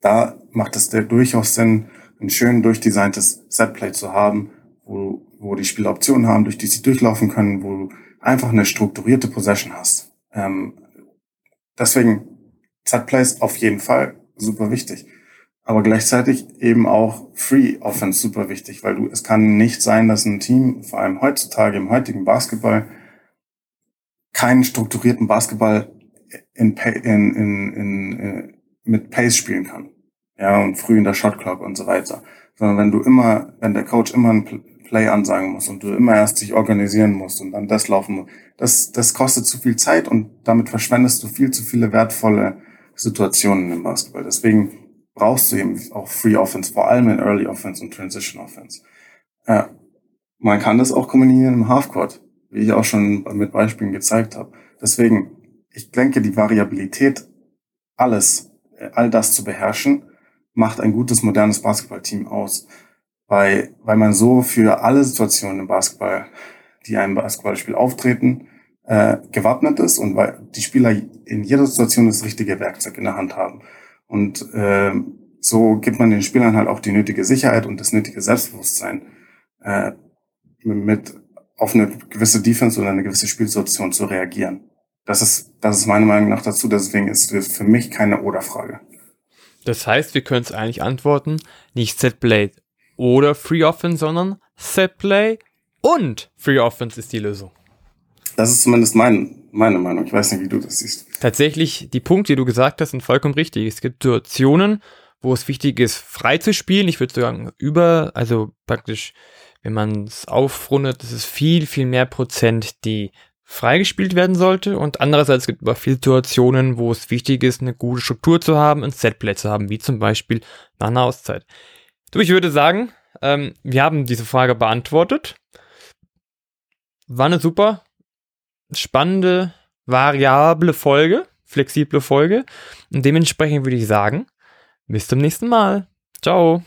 Da macht es dir durchaus Sinn, ein schön durchdesigntes Setplay zu haben, wo, wo die Spieler Optionen haben, durch die sie durchlaufen können, wo du einfach eine strukturierte Possession hast. Ähm, deswegen Setplays auf jeden Fall super wichtig. Aber gleichzeitig eben auch Free Offense super wichtig, weil du, es kann nicht sein, dass ein Team, vor allem heutzutage im heutigen Basketball, keinen strukturierten Basketball in, in, in, in, äh, mit Pace spielen kann. Ja, und früh in der Shot Clock und so weiter. Sondern wenn du immer, wenn der Coach immer ein Play ansagen muss und du immer erst dich organisieren musst und dann das laufen musst, das, das kostet zu viel Zeit und damit verschwendest du viel zu viele wertvolle Situationen im Basketball. Deswegen brauchst du eben auch Free Offense, vor allem in Early Offense und Transition Offense. Ja, man kann das auch kombinieren im Halfcourt, wie ich auch schon mit Beispielen gezeigt habe. Deswegen, ich denke, die Variabilität, alles, all das zu beherrschen, macht ein gutes, modernes Basketballteam aus. Weil, weil man so für alle Situationen im Basketball, die einem Basketballspiel auftreten, äh, gewappnet ist und weil die Spieler in jeder Situation das richtige Werkzeug in der Hand haben. Und äh, so gibt man den Spielern halt auch die nötige Sicherheit und das nötige Selbstbewusstsein, äh, mit auf eine gewisse Defense oder eine gewisse Spielsituation zu reagieren. Das ist, das ist meiner Meinung nach dazu. Deswegen ist es für mich keine Oder-Frage. Das heißt, wir können es eigentlich antworten, nicht Setplay oder Free Offense, sondern Setplay und Free Offense ist die Lösung. Das ist zumindest mein, meine Meinung. Ich weiß nicht, wie du das siehst. Tatsächlich, die Punkte, die du gesagt hast, sind vollkommen richtig. Es gibt Situationen, wo es wichtig ist, frei zu spielen. Ich würde sagen, über, also praktisch, wenn man es aufrundet, ist es viel, viel mehr Prozent, die freigespielt werden sollte. Und andererseits gibt es aber viele Situationen, wo es wichtig ist, eine gute Struktur zu haben und Setplay zu haben, wie zum Beispiel nach einer Auszeit. Du, ich würde sagen, ähm, wir haben diese Frage beantwortet. War eine super spannende, variable Folge, flexible Folge. Und dementsprechend würde ich sagen, bis zum nächsten Mal. Ciao.